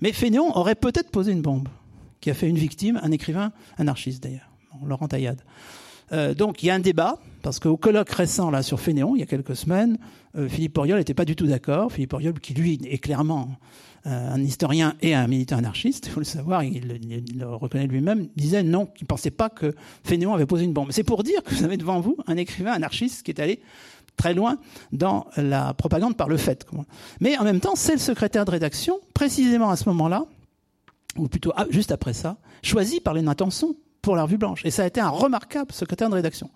B: Mais Fénéon aurait peut-être posé une bombe, qui a fait une victime, un écrivain anarchiste d'ailleurs, Laurent Taillade. Euh, donc il y a un débat, parce qu'au colloque récent là sur Fénéon, il y a quelques semaines, Philippe Auriol n'était pas du tout d'accord. Philippe Auriol, qui lui est clairement euh, un historien et un militant anarchiste, il faut le savoir, il, le reconnaît lui-même, disait non, qu'il ne pensait pas que Fénéon avait posé une bombe. C'est pour dire que vous avez devant vous un écrivain anarchiste qui est allé très loin dans la propagande par le fait. Mais en même temps, c'est le secrétaire de rédaction, précisément à ce moment-là, ou plutôt juste après ça, choisi par les Natanson pour la revue blanche. Et ça a été un remarquable secrétaire de rédaction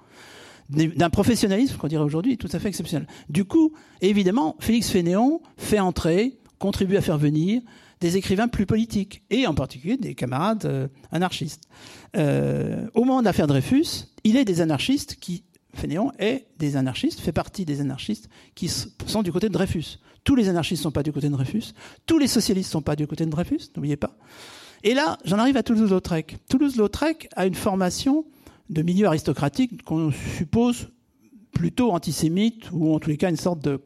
B: d'un professionnalisme qu'on dirait aujourd'hui tout à fait exceptionnel. Du coup, évidemment, Félix Fénéon fait entrer contribue à faire venir des écrivains plus politiques, et en particulier des camarades euh, anarchistes. Euh, au moment de l'affaire Dreyfus, il est des anarchistes qui, Fénéon est des anarchistes, fait partie des anarchistes qui sont du côté de Dreyfus. Tous les anarchistes ne sont pas du côté de Dreyfus, tous les socialistes ne sont pas du côté de Dreyfus, n'oubliez pas. Et là, j'en arrive à Toulouse-Lautrec. Toulouse-Lautrec a une formation de milieu aristocratique qu'on suppose plutôt antisémite, ou en tous les cas une sorte de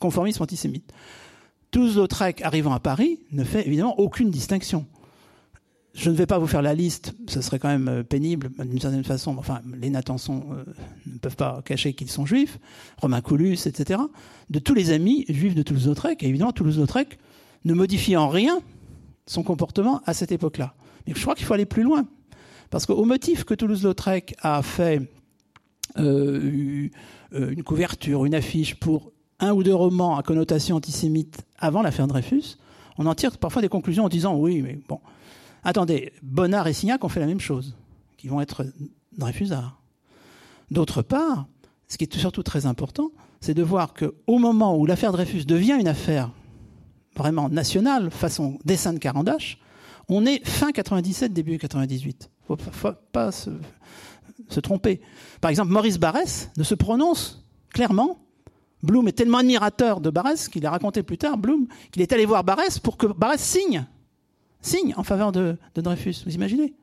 B: conformisme antisémite. Toulouse-Lautrec arrivant à Paris ne fait évidemment aucune distinction. Je ne vais pas vous faire la liste, ce serait quand même euh, pénible d'une certaine façon. Enfin, les Natanson euh, ne peuvent pas cacher qu'ils sont juifs, Romain Coulus, etc. De tous les amis juifs de Toulouse-Lautrec, et évidemment Toulouse-Lautrec ne modifie en rien son comportement à cette époque-là. Mais je crois qu'il faut aller plus loin. Parce qu'au motif que Toulouse-Lautrec a fait euh, une couverture, une affiche pour un ou deux romans à connotation antisémite avant l'affaire Dreyfus, on en tire parfois des conclusions en disant oui, mais bon, attendez, Bonnard et Signac ont fait la même chose, qui vont être Dreyfusards. D'autre part, ce qui est surtout très important, c'est de voir qu'au moment où l'affaire Dreyfus devient une affaire vraiment nationale, façon dessin de Carandache, on est fin 97, début 98. Faut pas se, tromper. Par exemple, Maurice Barrès ne se prononce clairement Blum est tellement admirateur de Barès qu'il a raconté plus tard, Blum, qu'il est allé voir Barès pour que Barès signe, signe en faveur de, Dreyfus. Vous imaginez?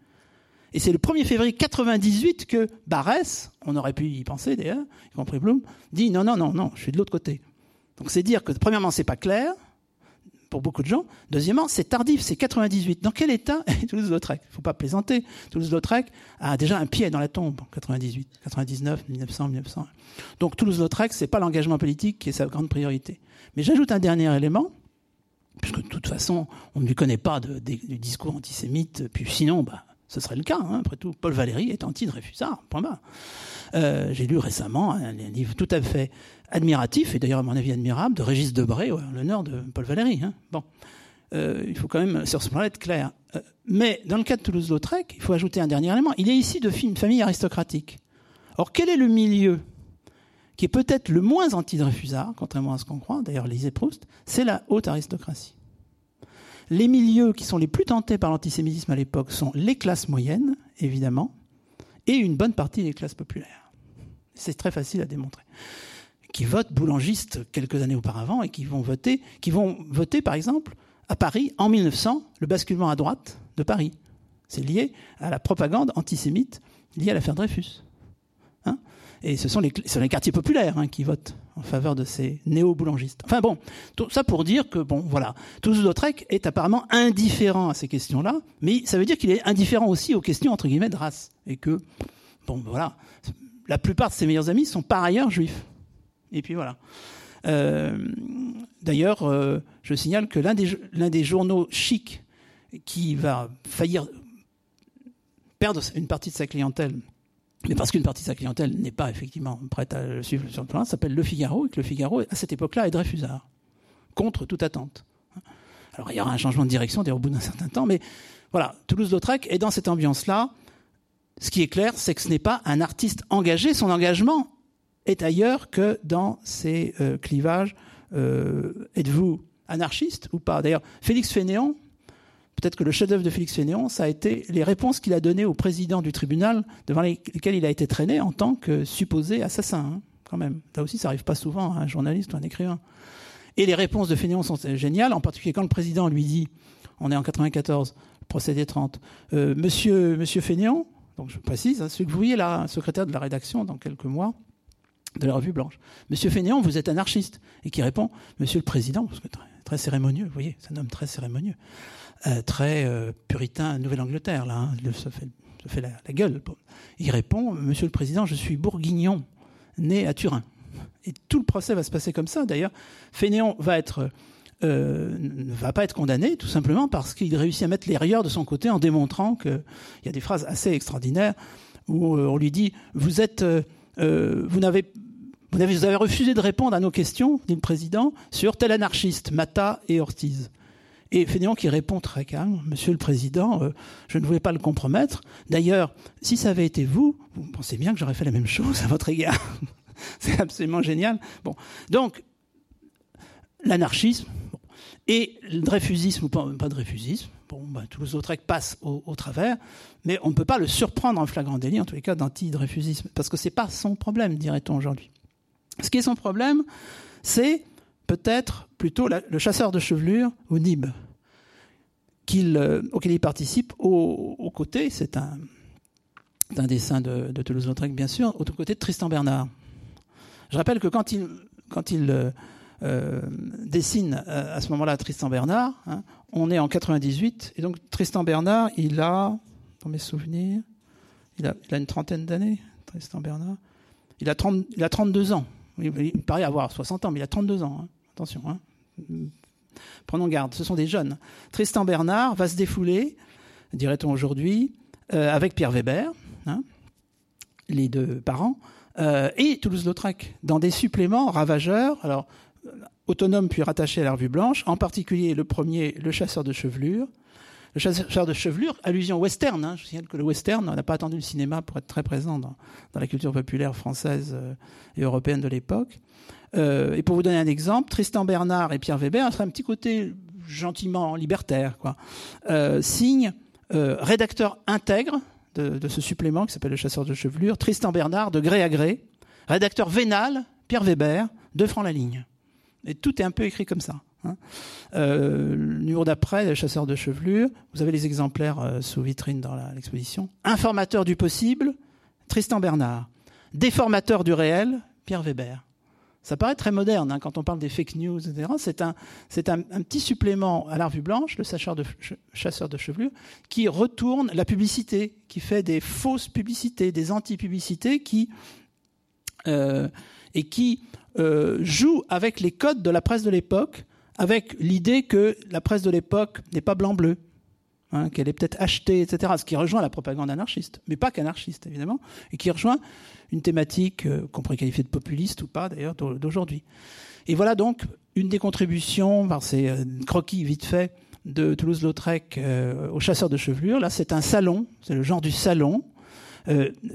B: Et c'est le 1er février 98 que Barès, on aurait pu y penser d'ailleurs, y compris Blum, dit non, non, non, non, je suis de l'autre côté. Donc c'est dire que premièrement, c'est pas clair, pour beaucoup de gens. Deuxièmement, c'est tardif, c'est 98. Dans quel état est Toulouse-Lautrec? Il ne faut pas plaisanter. Toulouse-Lautrec a déjà un pied dans la tombe, 98, 99, 1900, 1900. Donc Toulouse-Lautrec, ce n'est pas l'engagement politique qui est sa grande priorité. Mais j'ajoute un dernier élément, puisque de toute façon, on ne lui connaît pas de, discours antisémite, puis sinon, bah, ce serait le cas. Hein. Après tout, Paul Valéry est anti-Dreyfusard, point barre. Euh, j'ai lu récemment un, livre tout à fait admiratif, et d'ailleurs à mon avis admirable, de Régis Debray, ouais, l'honneur de Paul Valéry. Hein. Bon, euh, il faut quand même sur ce point-là être clair. Euh, mais dans le cas de Toulouse-Lautrec, il faut ajouter un dernier élément. Il est ici de une famille aristocratique. Or, quel est le milieu qui est peut-être le moins anti-Dreyfusard, contrairement à ce qu'on croit, d'ailleurs lisez Proust, c'est la haute aristocratie. Les milieux qui sont les plus tentés par l'antisémitisme à l'époque sont les classes moyennes, évidemment, et une bonne partie des classes populaires. C'est très facile à démontrer. Qui votent boulangistes quelques années auparavant et qui vont voter, qui vont voter par exemple à Paris en 1900 le basculement à droite de Paris. C'est lié à la propagande antisémite liée à l'affaire Dreyfus. Et ce sont les, quartiers populaires hein, qui votent en faveur de ces néo-boulangistes. Enfin bon, tout ça pour dire que, bon, voilà, Toulouse-Lautrec est apparemment indifférent à ces questions-là, mais ça veut dire qu'il est indifférent aussi aux questions, entre guillemets, de race. Et que, bon, voilà, la plupart de ses meilleurs amis sont par ailleurs juifs. Et puis voilà. Euh, d'ailleurs, euh, je signale que l'un des, l'un des journaux chics qui va faillir perdre une partie de sa clientèle mais parce qu'une partie de sa clientèle n'est pas effectivement prête à le suivre sur le plan, s'appelle Le Figaro, et que Le Figaro, à cette époque-là, est Dreyfusard, contre toute attente. Alors il y aura un changement de direction, au bout d'un certain temps, mais voilà, Toulouse-Lautrec est dans cette ambiance-là. Ce qui est clair, c'est que ce n'est pas un artiste engagé, son engagement est ailleurs que dans ces euh, clivages. Euh, êtes-vous anarchiste ou pas? D'ailleurs, Félix Fénéon, peut-être que le chef-d'œuvre de Félix Fénéon, ça a été les réponses qu'il a données au président du tribunal devant lesquelles il a été traîné en tant que supposé assassin, hein, quand même. Là aussi, ça n'arrive pas souvent à un journaliste ou un écrivain. Et les réponses de Fénéon sont géniales, en particulier quand le président lui dit, on est en 94, procédé 30, euh, Monsieur, Monsieur Fénéon, donc je précise, hein, celui que vous voyez là, secrétaire de la rédaction dans quelques mois, de la revue Blanche. Monsieur Fénéon, vous êtes anarchiste. Et qui répond, Monsieur le Président, parce que très, très cérémonieux, vous voyez, c'est un homme très cérémonieux. Euh, très euh, puritain Nouvelle-Angleterre, là, hein, il se fait, fait la, gueule. Il répond Monsieur le Président, je suis bourguignon, né à Turin. Et tout le procès va se passer comme ça. D'ailleurs, Fénéon va être euh, ne va pas être condamné, tout simplement parce qu'il réussit à mettre les rieurs de son côté en démontrant qu'il y a des phrases assez extraordinaires où on lui dit Vous êtes. vous n'avez. Vous avez, vous avez refusé de répondre à nos questions, dit le président, sur tel anarchiste, Mata et Ortiz. Et Fénéon qui répond très calme, Monsieur le Président, euh, je ne voulais pas le compromettre. D'ailleurs, si ça avait été vous, vous pensez bien que j'aurais fait la même chose à votre égard. C'est absolument génial. Bon, donc l'anarchisme et le dreyfusisme ou pas, pas dreyfusisme. Bon, ben, Toulouse-Lautrec passent au, au, travers, mais on ne peut pas le surprendre en flagrant délit, en tous les cas d'anti-dreyfusisme, parce que c'est pas son problème, dirait-on aujourd'hui. Ce qui est son problème, c'est peut-être plutôt le chasseur de chevelure ou Nib, euh, auquel il participe aux, côtés, c'est un, dessin de, Toulouse-Lautrec bien sûr, aux côtés de Tristan Bernard. Je rappelle que quand il, quand il euh, euh, dessine à ce moment-là Tristan Bernard, hein, on est en 98, et donc Tristan Bernard, il a, dans mes souvenirs, il a, une trentaine d'années, Tristan Bernard, il a, 30, il a 32 ans. Il, paraît avoir 60 ans, mais il a 32 ans. Hein. Attention. Hein. Prenons garde, ce sont des jeunes. Tristan Bernard va se défouler, dirait-on aujourd'hui, euh, avec Pierre Weber, hein, les deux parents, euh, et Toulouse-Lautrec, dans des suppléments ravageurs, alors autonomes puis rattachés à la revue blanche, en particulier le premier, Le chasseur de chevelure. Le chasseur de chevelure, allusion western. Hein, je signale que le western, on n'a pas attendu le cinéma pour être très présent dans, la culture populaire française euh, et européenne de l'époque. Euh, et pour vous donner un exemple, Tristan Bernard et Pierre Weber, c'est un petit côté gentiment libertaire, quoi, euh, euh, rédacteur intègre de, ce supplément qui s'appelle Le chasseur de chevelure, Tristan Bernard de gré à gré, rédacteur vénal, Pierre Weber, 2 francs la ligne. Et tout est un peu écrit comme ça. Hein. Euh, le numéro d'après, le chasseur de chevelure, vous avez les exemplaires sous vitrine dans l'exposition. Informateur du possible, Tristan Bernard. Déformateur du réel, Pierre Weber. Ça paraît très moderne hein, quand on parle des fake news, etc. C'est un, un, petit supplément à la revue blanche, le chasseur de, chasseur de chevelure, qui retourne la publicité, qui fait des fausses publicités, des anti-publicités, qui euh, et qui euh, joue avec les codes de la presse de l'époque, avec l'idée que la presse de l'époque n'est pas blanc-bleu, hein, qu'elle est peut-être achetée, etc. Ce qui rejoint la propagande anarchiste, mais pas qu'anarchiste évidemment, et qui rejoint une thématique euh, qu'on pourrait qualifier de populiste ou pas d'ailleurs d'aujourd'hui. Et voilà donc une des contributions par ces euh, croquis vite faits de Toulouse-Lautrec euh, aux chasseurs de chevelure. Là, c'est un salon, c'est le genre du salon,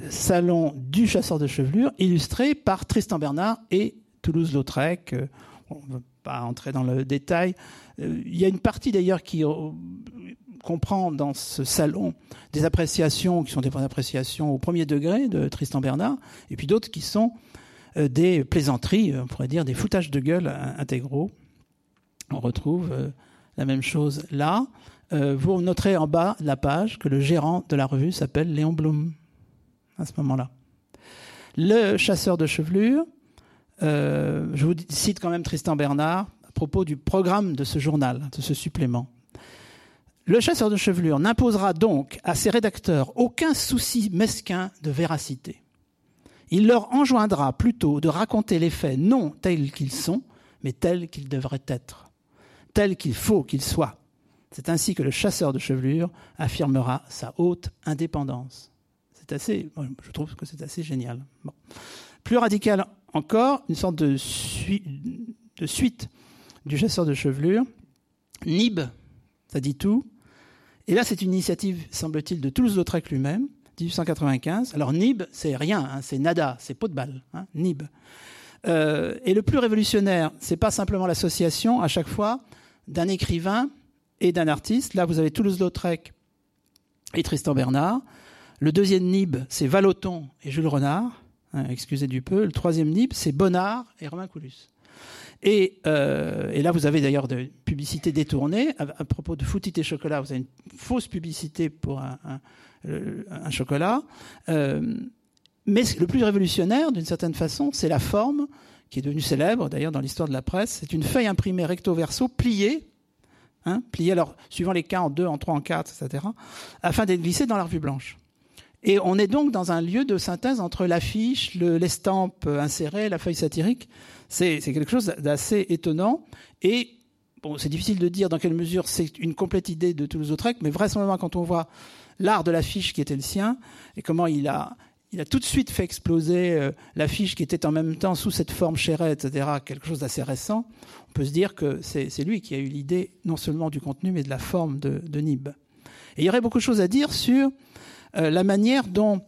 B: salon du chasseur de chevelure, illustré par Tristan Bernard et Toulouse-Lautrec. on ne va pas entrer dans le détail. il y a une partie d'ailleurs qui comprend dans ce salon des appréciations qui sont des appréciations au premier degré de Tristan Bernard, et puis d'autres qui sont euh, des plaisanteries, on pourrait dire des foutages de gueule intégraux. On retrouve euh, la même chose là. Euh, vous noterez en bas de la page que le gérant de la revue s'appelle Léon Blum à ce moment-là. Le chasseur de chevelure, je vous cite quand même Tristan Bernard à propos du programme de ce journal, de ce supplément. Le chasseur de chevelure n'imposera donc à ses rédacteurs aucun souci mesquin de véracité. Il leur enjoindra plutôt de raconter les faits non tels qu'ils sont, mais tels qu'ils devraient être, tels qu'il faut qu'ils soient. C'est ainsi que le chasseur de chevelure affirmera sa haute indépendance. C'est assez, je trouve que c'est assez génial. Plus radical encore, une sorte de, de suite du chasseur de chevelure. Nib, ça dit tout. Et là, c'est une initiative, semble-t-il, de Toulouse-Lautrec lui-même, 1895. Alors Nib, c'est rien, hein, c'est nada, c'est pot de balle, hein, Nib. Euh, et le plus révolutionnaire, c'est pas simplement l'association à chaque fois d'un écrivain et d'un artiste. Là, vous avez Toulouse-Lautrec et Tristan Bernard. Le deuxième Nib, c'est Valoton et Jules Renard. Hein, excusez du peu. Le troisième Nib, c'est Bonnard et Romain Coulus. Euh, et, là, vous avez d'ailleurs des publicités détournées. À, propos de Foutit et chocolat, vous avez une fausse publicité pour un, chocolat. Euh, mais le plus révolutionnaire, d'une certaine façon, c'est la forme, qui est devenue célèbre d'ailleurs dans l'histoire de la presse. C'est une feuille imprimée recto verso, pliée, hein, pliée alors suivant les cas en deux, en trois, en quatre, etc., afin d'être glissée dans la revue blanche. Et on est donc dans un lieu de synthèse entre l'affiche, l'estampe insérée, la feuille satirique. C'est quelque chose d'assez étonnant. Et bon, c'est difficile de dire dans quelle mesure c'est une complète idée de Toulouse-Lautrec, mais vraisemblablement quand on voit l'art de l'affiche qui était le sien et comment il a, il a tout de suite fait exploser euh, l'affiche qui était en même temps sous cette forme chérée, etc., quelque chose d'assez récent, on peut se dire que c'est lui qui a eu l'idée non seulement du contenu, mais de la forme de, de Nib. Et il y aurait beaucoup de choses à dire sur euh, la manière dont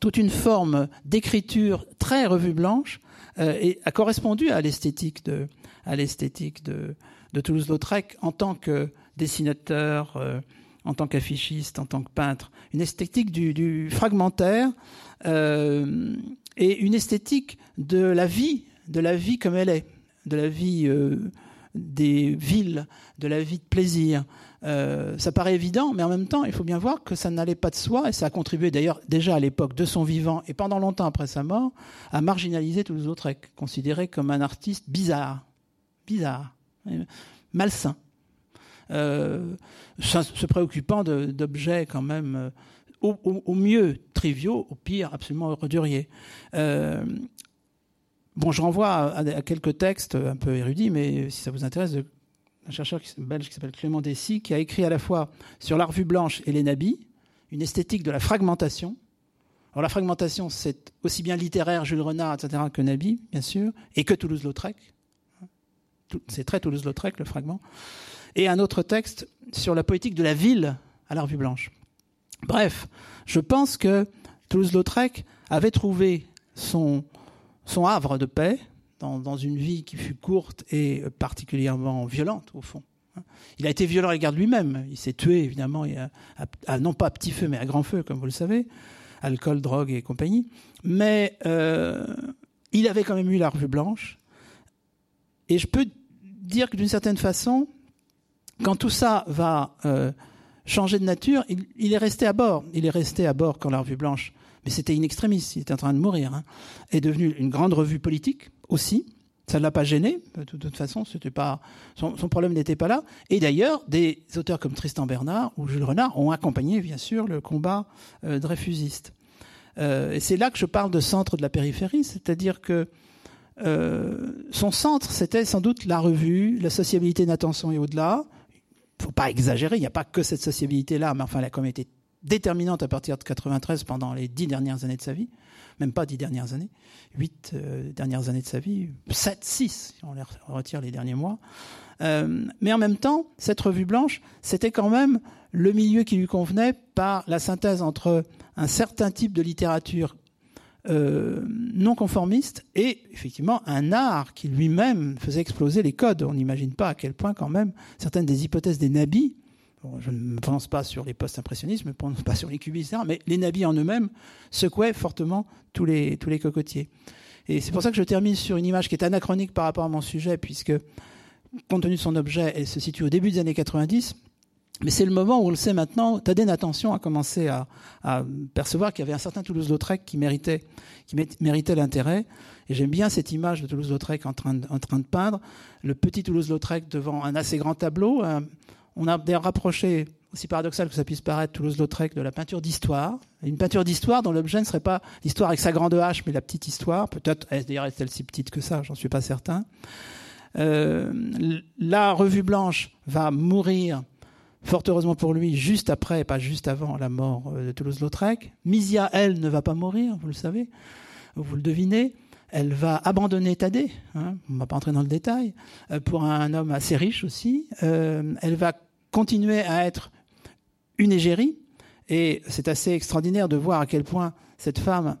B: toute une forme d'écriture très revue blanche euh, a correspondu à l'esthétique de, Toulouse-Lautrec en tant que dessinateur, euh, en tant qu'affichiste, en tant que peintre. Une esthétique du, fragmentaire et une esthétique de la vie, de la vie comme elle est, de la vie des villes, de la vie de plaisir, euh, ça paraît évident, mais en même temps, il faut bien voir que ça n'allait pas de soi, et ça a contribué d'ailleurs déjà à l'époque de son vivant et pendant longtemps après sa mort, à marginaliser Toulouse-Lautrec, considéré comme un artiste bizarre, bizarre, malsain, euh, se préoccupant d'objets quand même euh, au, mieux triviaux, au pire absolument orduriers. bon, je renvoie à, à, quelques textes un peu érudits, mais si ça vous intéresse, un chercheur belge qui s'appelle Clément Dessy, qui a écrit à la fois sur la revue blanche et les nabis, une esthétique de la fragmentation. Alors la fragmentation, c'est aussi bien littéraire, Jules Renard, etc., que Nabi, bien sûr, et que Toulouse-Lautrec. C'est très Toulouse-Lautrec, le fragment. Et un autre texte sur la poétique de la ville à la revue blanche. Bref, je pense que Toulouse-Lautrec avait trouvé son, son havre de paix, dans, une vie qui fut courte et particulièrement violente, au fond. Il a été violent à l'égard de lui-même. Il s'est tué, évidemment, non pas à petit feu, mais à grand feu, comme vous le savez. Alcool, drogue et compagnie. Mais euh, il avait quand même eu la revue blanche. Et je peux dire que d'une certaine façon, quand tout ça va euh, changer de nature, il, est resté à bord. Il est resté à bord quand la Revue Blanche, mais c'était in extremis, il était en train de mourir, hein, est devenue une grande revue politique aussi. Ça ne l'a pas gêné, de toute façon, c'était pas son, problème n'était pas là. Et d'ailleurs, des auteurs comme Tristan Bernard ou Jules Renard ont accompagné, bien sûr, le combat euh, dreyfusiste. Euh, et c'est là que je parle de centre de la périphérie, c'est-à-dire que euh, son centre, c'était sans doute la revue, la sociabilité d'attention et au-delà. Il faut pas exagérer, il n'y a pas que cette sociabilité-là, mais enfin, elle a quand même été déterminante à partir de 93 pendant les dix dernières années de sa vie même pas dix dernières années, huit euh, dernières années de sa vie, sept, six, si on les retire les derniers mois. Euh, mais en même temps, cette revue blanche, c'était quand même le milieu qui lui convenait par la synthèse entre un certain type de littérature euh, non conformiste et effectivement un art qui lui-même faisait exploser les codes. On n'imagine pas à quel point quand même certaines des hypothèses des nabis je ne pense pas sur les post-impressionnistes, je ne pense pas sur les cubistes, mais les nabis en eux-mêmes secouaient fortement tous les, tous les cocotiers. Et c'est pour ça que je termine sur une image qui est anachronique par rapport à mon sujet, puisque, compte tenu de son objet, elle se situe au début des années 90. Mais c'est le moment où on le sait maintenant, Tadène Attention a commencé à, percevoir qu'il y avait un certain Toulouse-Lautrec qui méritait, qui méritait l'intérêt. Et j'aime bien cette image de Toulouse-Lautrec en train, en train de peindre, le petit Toulouse-Lautrec devant un assez grand tableau, on a d'ailleurs rapproché, aussi paradoxal que ça puisse paraître, Toulouse-Lautrec de la peinture d'histoire. Une peinture d'histoire dont l'objet ne serait pas l'histoire avec sa grande hache, mais la petite histoire. Peut-être, d'ailleurs, est-elle si petite que ça J'en suis pas certain. Euh, la revue blanche va mourir, fort heureusement pour lui, juste après, pas juste avant la mort euh, de Toulouse-Lautrec. Misia, elle, ne va pas mourir, vous le savez, vous le devinez. Elle va abandonner Thaddée, hein, on ne va pas entrer dans le détail, euh, pour un homme assez riche aussi. elle va continuer à être une égérie. Et c'est assez extraordinaire de voir à quel point cette femme,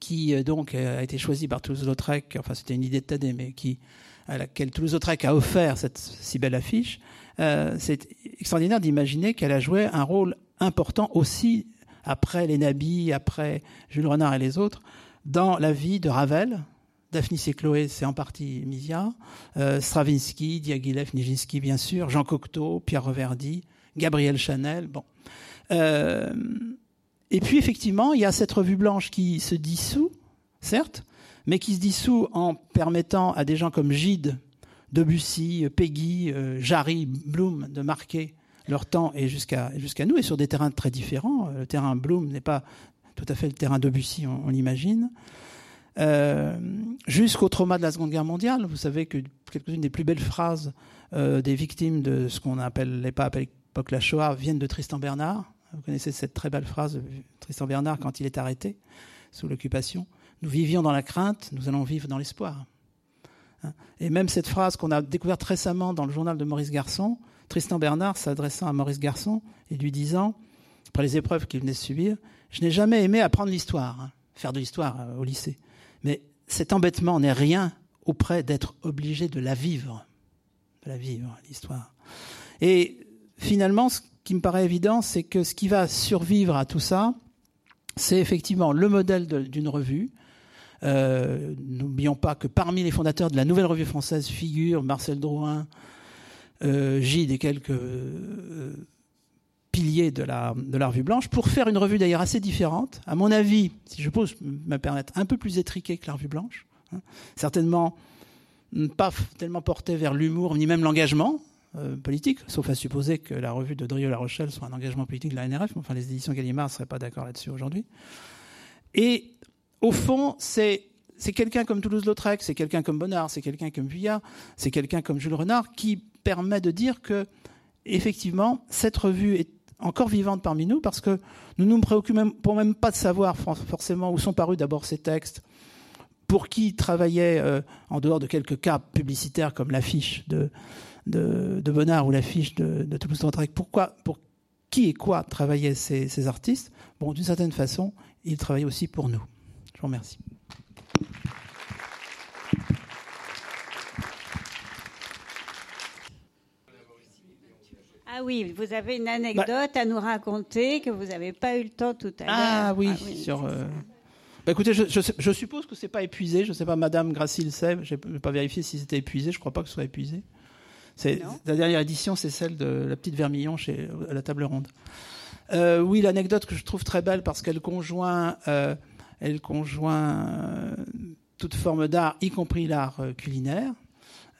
B: qui euh, donc a été choisie par Toulouse-Lautrec, enfin c'était une idée de Tadé, mais qui, à laquelle Toulouse-Lautrec a offert cette si belle affiche, euh, c'est extraordinaire d'imaginer qu'elle a joué un rôle important aussi après les Nabis, après Jules Renard et les autres, dans la vie de Ravel, Daphnis et Chloé, c'est en partie Misia, euh, Stravinsky, Diaghilev, Nijinsky, bien sûr, Jean Cocteau, Pierre Reverdy, Gabriel Chanel. Bon. Euh, et puis, effectivement, il y a cette revue blanche qui se dissout, certes, mais qui se dissout en permettant à des gens comme Gide, Debussy, Peggy, euh, Jarry, Bloom de marquer leur temps et jusqu'à nous, et sur des terrains très différents. Le terrain Bloom n'est pas tout à fait le terrain Debussy, on l'imagine. Euh, jusqu'au trauma de la Seconde Guerre mondiale. Vous savez que quelques-unes des plus belles phrases euh, des victimes de ce qu'on appelle pas à l'époque la Shoah viennent de Tristan Bernard. Vous connaissez cette très belle phrase de Tristan Bernard quand il est arrêté sous l'occupation. Nous vivions dans la crainte, nous allons vivre dans l'espoir. Hein. Et même cette phrase qu'on a découverte récemment dans le journal de Maurice Garçon, Tristan Bernard s'adressant à Maurice Garçon et lui disant, après les épreuves qu'il venait de subir, je n'ai jamais aimé apprendre l'histoire, hein, faire de l'histoire euh, au lycée. Mais cet embêtement n'est rien auprès d'être obligé de la vivre, de la vivre, l'histoire. Et finalement, ce qui me paraît évident, c'est que ce qui va survivre à tout ça, c'est effectivement le modèle d'une revue. Euh, n'oublions pas que parmi les fondateurs de la Nouvelle Revue française figurent Marcel Drouin, euh, Gide et quelques euh, piliers de la, de la revue blanche, pour faire une revue d'ailleurs assez différente, à mon avis, si je peux me permettre, un peu plus étriquée que la revue blanche, hein. certainement pas tellement portée vers l'humour ni même l'engagement euh, politique, sauf à supposer que la revue de Drieux-La Rochelle soit un engagement politique de la NRF, enfin les éditions Gallimard ne seraient pas d'accord là-dessus aujourd'hui. Et au fond, c'est c'est quelqu'un comme Toulouse-Lautrec, c'est quelqu'un comme Bonnard, c'est quelqu'un comme Vuillard, c'est quelqu'un comme Jules Renard qui permet de dire que effectivement cette revue est encore vivante parmi nous parce que nous ne nous préoccupons même, pas de savoir forcément où sont parus d'abord ces textes, pour qui travaillait, euh, en dehors de quelques cas publicitaires comme l'affiche de, de, ou l'affiche de, de Toulouse-Lautrec, pourquoi, pour qui et quoi travaillaient ces, ces artistes? Bon, d'une certaine façon, ils travaillaient aussi pour nous. Je vous remercie.
A: Ah oui, vous avez une anecdote bah- à nous raconter que vous n'avez pas eu le temps tout à l'heure.
B: Ah oui, sur. Euh, Bah, écoutez, je, suppose que c'est pas épuisé. Je ne sais pas, Madame Gracil sait. Je n'ai pas vérifié si c'était épuisé. Je ne crois pas que ce soit épuisé. La dernière édition, c'est celle de La Petite Vermillon chez à la Table Ronde. Euh, oui, l'anecdote que je trouve très belle parce qu'elle conjoint, euh, elle conjoint toute forme d'art, y compris l'art culinaire.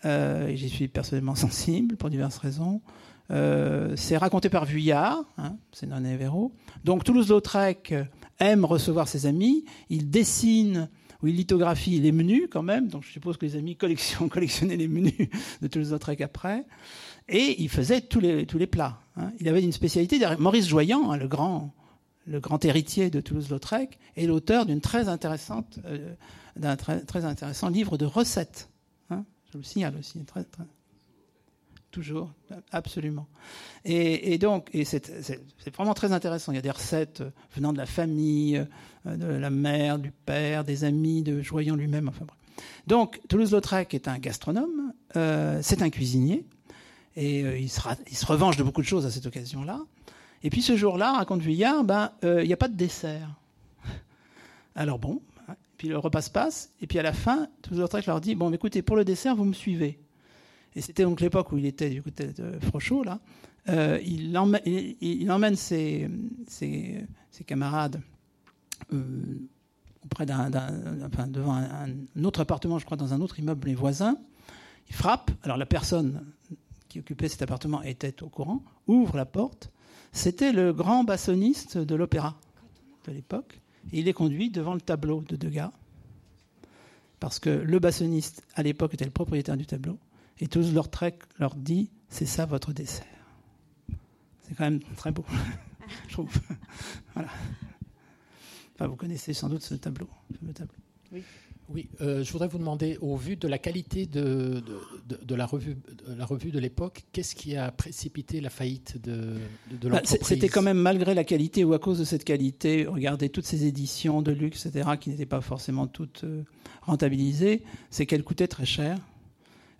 B: et j'y suis personnellement sensible pour diverses raisons. C'est raconté par Vuillard, hein, c'est Noné Véro. Donc Toulouse-Lautrec aime recevoir ses amis. Il dessine ou il lithographie les menus quand même. Donc je suppose que les amis collection, collectionnaient les menus de Toulouse-Lautrec après. Et il faisait tous les, plats. Hein. Il avait une spécialité. Maurice Joyant, hein, le, grand, le grand héritier de Toulouse-Lautrec, est l'auteur d'une très intéressante, euh, d'un très, intéressant livre de recettes. Je le signale aussi. Très, très, toujours, absolument. Et, donc, et c'est vraiment très intéressant. Il y a des recettes venant de la famille, euh, de la mère, du père, des amis, de Joyant lui-même. Enfin bref. Donc, Toulouse-Lautrec est un gastronome, euh, c'est un cuisinier, et euh, il, se revanche de beaucoup de choses à cette occasion-là. Et puis ce jour-là, raconte Vuillard, ben, il n'y a pas de dessert. Alors bon, hein, puis le repas se passe, et puis à la fin, Toulouse-Lautrec leur dit, bon, écoutez, pour le dessert, vous me suivez. Et c'était donc l'époque où il était du côté de Frochot, là. Euh, il, emmène, ses, camarades euh, auprès d'un, devant un, autre appartement, je crois, dans un autre immeuble, les voisins. Il frappe. Alors la personne qui occupait cet appartement était au courant, ouvre la porte. C'était le grand bassoniste de l'opéra de l'époque. Il est conduit devant le tableau de Degas. Parce que le bassoniste, à l'époque, était le propriétaire du tableau. Et tous leur trek leur dit c'est ça votre dessert. C'est quand même très beau, je trouve. voilà. Enfin, vous connaissez sans doute ce tableau, tableau.
C: Oui. Oui, euh, je voudrais vous demander, au vu de la qualité de, de, la, revue, de la revue de l'époque, qu'est-ce qui a précipité la faillite de, de bah, l'entreprise
B: C'était quand même malgré la qualité ou à cause de cette qualité, regardez toutes ces éditions de luxe, etc., qui n'étaient pas forcément toutes euh, rentabilisées, c'est qu'elles coûtaient très cher.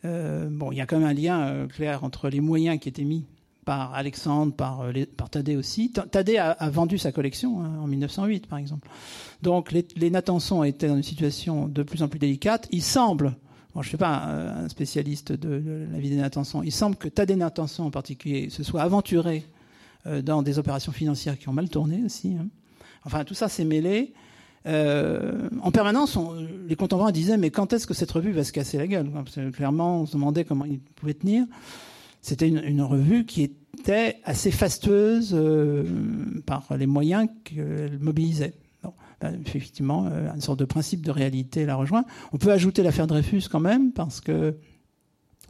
B: Euh, bon, il y a quand même un lien euh, clair entre les moyens qui étaient mis par Alexandre, par, euh, Thaddée aussi. Thaddée a, vendu sa collection hein, en 1908, par exemple. Donc les, les Natanson étaient dans une situation de plus en plus délicate. Il semble, bon, je ne suis pas un, spécialiste de, la vie des Natanson, il semble que Thaddée Natanson en particulier se soit aventuré dans des opérations financières qui ont mal tourné aussi. Hein. Enfin, tout ça s'est mêlé. Euh, en permanence, les contemporains disaient mais quand est-ce que cette revue va se casser la gueule Clairement, on se demandait comment il pouvait tenir. C'était une, revue qui était assez fastueuse euh, par les moyens qu'elle mobilisait. Ben, effectivement, euh, une sorte de principe de réalité la rejoint. On peut ajouter l'affaire Dreyfus quand même, parce que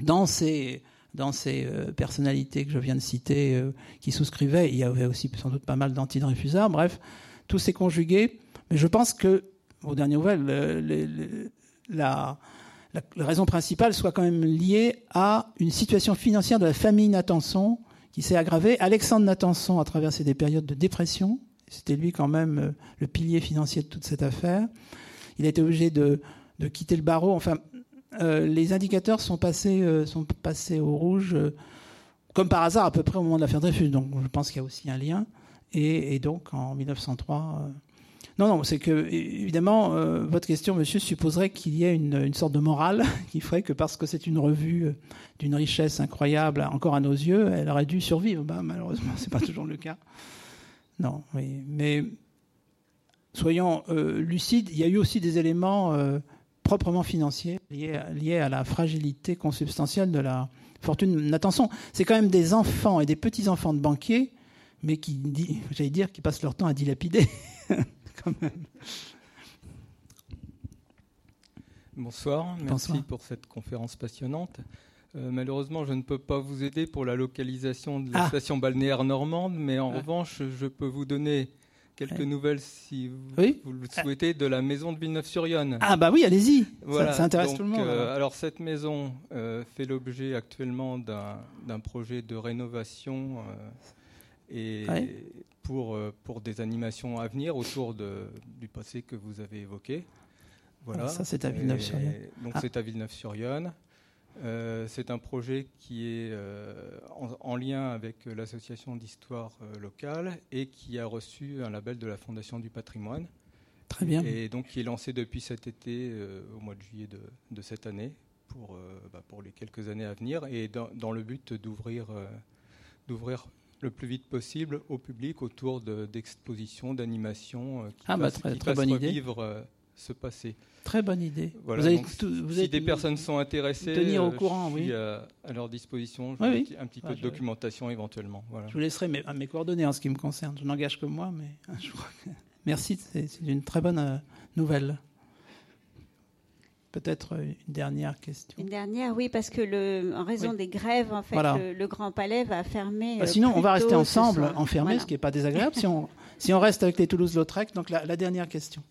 B: dans ces, dans ces personnalités que je viens de citer, qui souscrivaient, il y avait aussi sans doute pas mal d'anti-Dreyfusards. Bref, tout s'est conjugué mais je pense que, aux dernières nouvelles, la, raison principale soit quand même liée à une situation financière de la famille Natanson qui s'est aggravée. Alexandre Natanson a traversé des périodes de dépression. C'était lui quand même euh, le pilier financier de toute cette affaire. Il a été obligé de, quitter le barreau. Enfin, euh, les indicateurs sont passés, euh, au rouge, comme par hasard, à peu près au moment de l'affaire Dreyfus. Donc je pense qu'il y a aussi un lien. Et donc en 1903, non, non, c'est que, évidemment, euh, votre question, monsieur, supposerait qu'il y ait une, sorte de morale qui ferait que parce que c'est une revue euh, d'une richesse incroyable, encore à nos yeux, elle aurait dû survivre. Bah, malheureusement, ce n'est pas toujours le cas. Non, oui. Mais soyons euh, lucides, il y a eu aussi des éléments proprement financiers liés, liés, à la fragilité consubstantielle de la fortune. Attention, c'est quand même des enfants et des petits-enfants de banquiers, mais qui, j'allais dire, qui passent leur temps à dilapider.
D: Bonsoir, merci pour cette conférence passionnante. Euh, malheureusement, je ne peux pas vous aider pour la localisation de la ah. station balnéaire normande, mais en ah. revanche, je peux vous donner quelques nouvelles, si vous, le souhaitez, de la maison de Villeneuve-sur-Yonne.
B: Ah bah oui, allez-y, ça, intéresse tout le monde.
D: Euh, alors cette maison euh, fait l'objet actuellement d'un projet de rénovation et pour, euh, pour des animations à venir autour de, du passé que vous avez évoqué.
B: Voilà. ça, c'est à Villeneuve-sur-Yonne.
D: Donc, ah. c'est à Villeneuve-sur-Yonne. Euh, c'est un projet qui est euh, en, lien avec l'association d'histoire locale et qui a reçu un label de la Fondation du patrimoine.
B: Très bien.
D: Et donc qui est lancé depuis cet été, au mois de juillet de, cette année, pour, bah, pour les quelques années à venir, et dans, le but d'ouvrir d'ouvrir le plus vite possible au public autour d'expositions, d'animations qui,
B: ah, bah, très, très bonne
D: revivre ce passé.
B: Très bonne idée.
D: vous avez, vous si des personnes sont intéressées,
B: tenir au courant,
D: je
B: suis
D: à, leur disposition. un petit peu de documentation éventuellement.
B: Je vous laisserai mes, mes, coordonnées en ce qui me concerne. Je n'engage que moi, mais je crois que... merci. C'est une très bonne euh, nouvelle. Peut-être euh, une dernière question.
A: Une dernière, oui, parce que le, en raison des grèves, en fait, le, Grand Palais va fermer.
B: Bah, sinon, on va rester ensemble, enfermés, ce qui n'est pas désagréable. si, on, si on reste avec les Toulouse-Lautrec, donc la dernière question.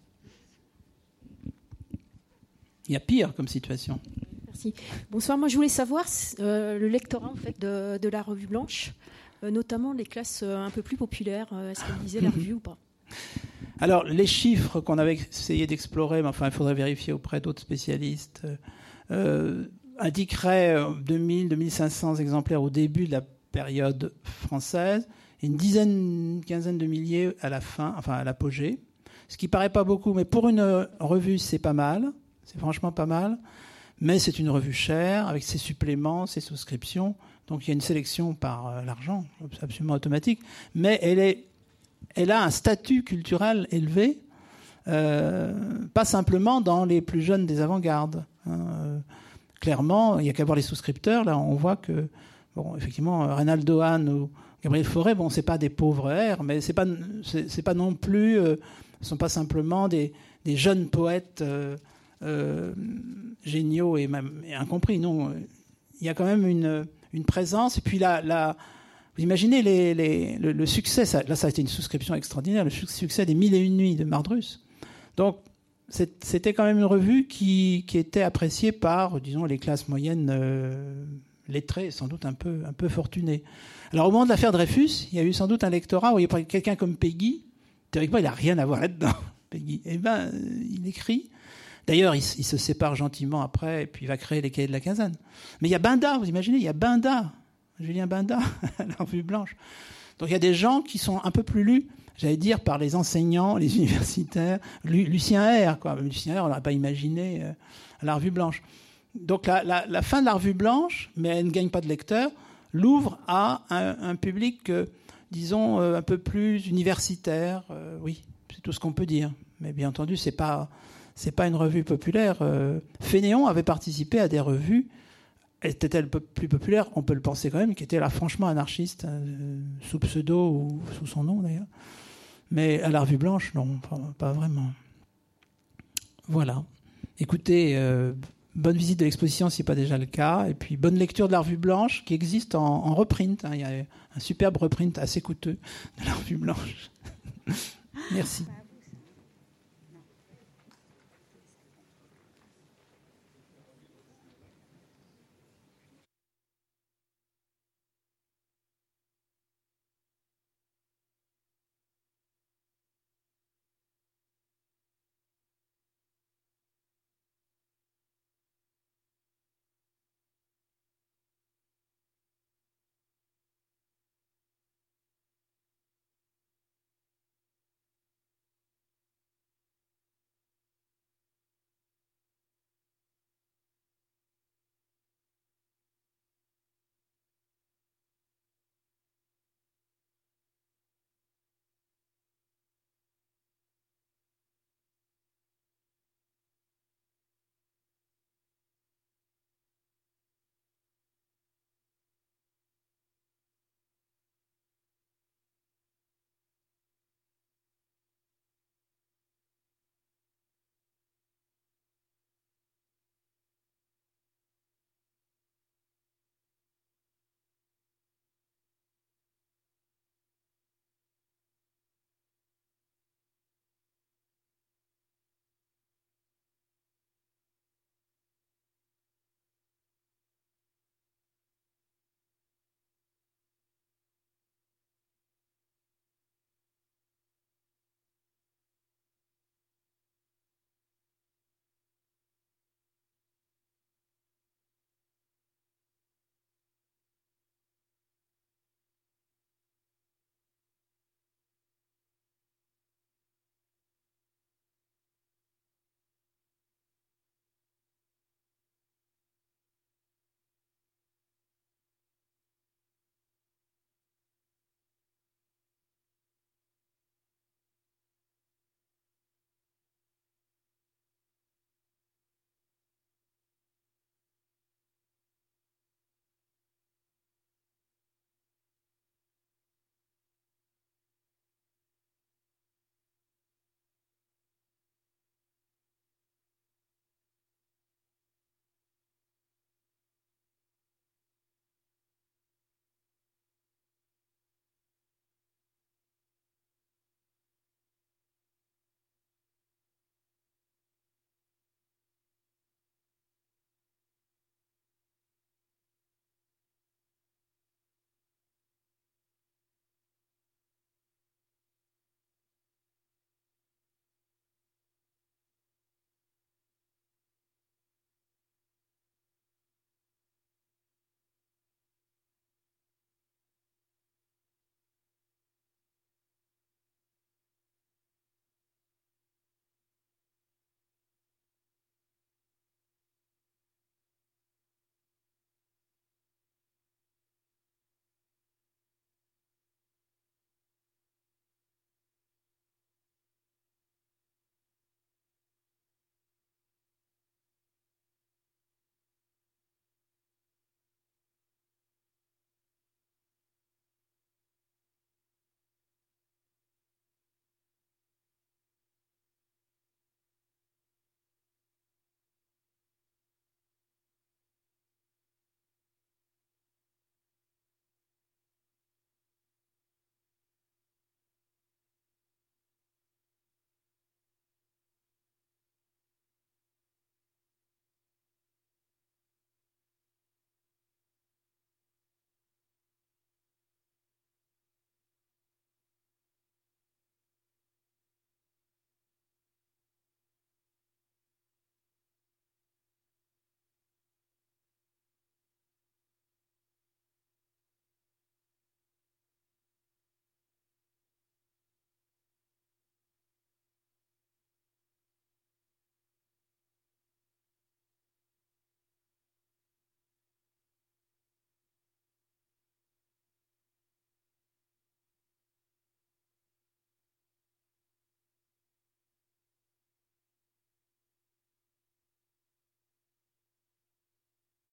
B: Il y a pire comme situation.
E: Merci. Bonsoir. Moi, je voulais savoir euh, le lectorat en fait, de, la Revue Blanche, euh, notamment les classes euh, un peu plus populaires. Est-ce qu'elles lisaient la revue ou pas?
B: Alors, les chiffres qu'on avait essayé d'explorer, mais enfin, il faudrait vérifier auprès d'autres spécialistes, indiqueraient 2000-2500 exemplaires au début de la période française et une dizaine, une quinzaine de milliers à la fin, enfin à l'apogée. Ce qui paraît pas beaucoup, mais pour une revue, c'est pas mal. C'est franchement pas mal. Mais c'est une revue chère, avec ses suppléments, ses souscriptions. Donc il y a une sélection par euh, l'argent, absolument automatique. Mais elle, est, elle a un statut culturel élevé, euh, pas simplement dans les plus jeunes des avant-gardes. Euh, clairement, il n'y a qu'à voir les souscripteurs. Là, on voit que, bon, effectivement, Reynaldo Hahn ou Gabriel Fauré, bon, c'est pas des pauvres airs, mais c'est pas, c'est, pas non plus, ce ne sont pas simplement des, jeunes poètes. Euh, géniaux et même incompris. Non, il y a quand même une, une présence. Et puis là, vous imaginez le, succès, là ça a été une souscription extraordinaire, le succès des Mille et une nuits de Mardrus. Donc c'était quand même une revue qui, était appréciée par, disons, les classes moyennes euh, lettrées, sans doute un peu, un peu fortunées. Alors au moment de l'affaire Dreyfus, il y a eu sans doute un lectorat où il y a quelqu'un comme Peggy, théoriquement il n'a rien à voir là-dedans, Peggy. Eh ben, il écrit D'ailleurs, il, se sépare gentiment après, et puis il va créer les cahiers de la quinzaine. Mais il y a Binda, vous imaginez, il y a Binda, Julien Binda, la revue blanche. Donc il y a des gens qui sont un peu plus lus, j'allais dire, par les enseignants, les universitaires. Lucien R, quoi. Lucien R, on n'aurait pas imaginé euh, la revue blanche. Donc la, fin de la revue blanche, mais elle ne gagne pas de lecteurs, l'ouvre à un, public, euh, disons, euh, un peu plus universitaire. oui, c'est tout ce qu'on peut dire. Mais bien entendu, c'est pas pas une revue populaire. Fénéon avait participé à des revues. Était-elle plus populaire On peut le penser quand même, qui était là franchement anarchiste, euh, sous pseudo ou sous son nom d'ailleurs. Mais à la revue blanche, non, pas, vraiment. Voilà. Écoutez, euh, bonne visite de l'exposition si pas déjà le cas. Et puis bonne lecture de la revue blanche qui existe en, reprint. Hein. Il y a un superbe reprint assez coûteux de la revue blanche. Merci.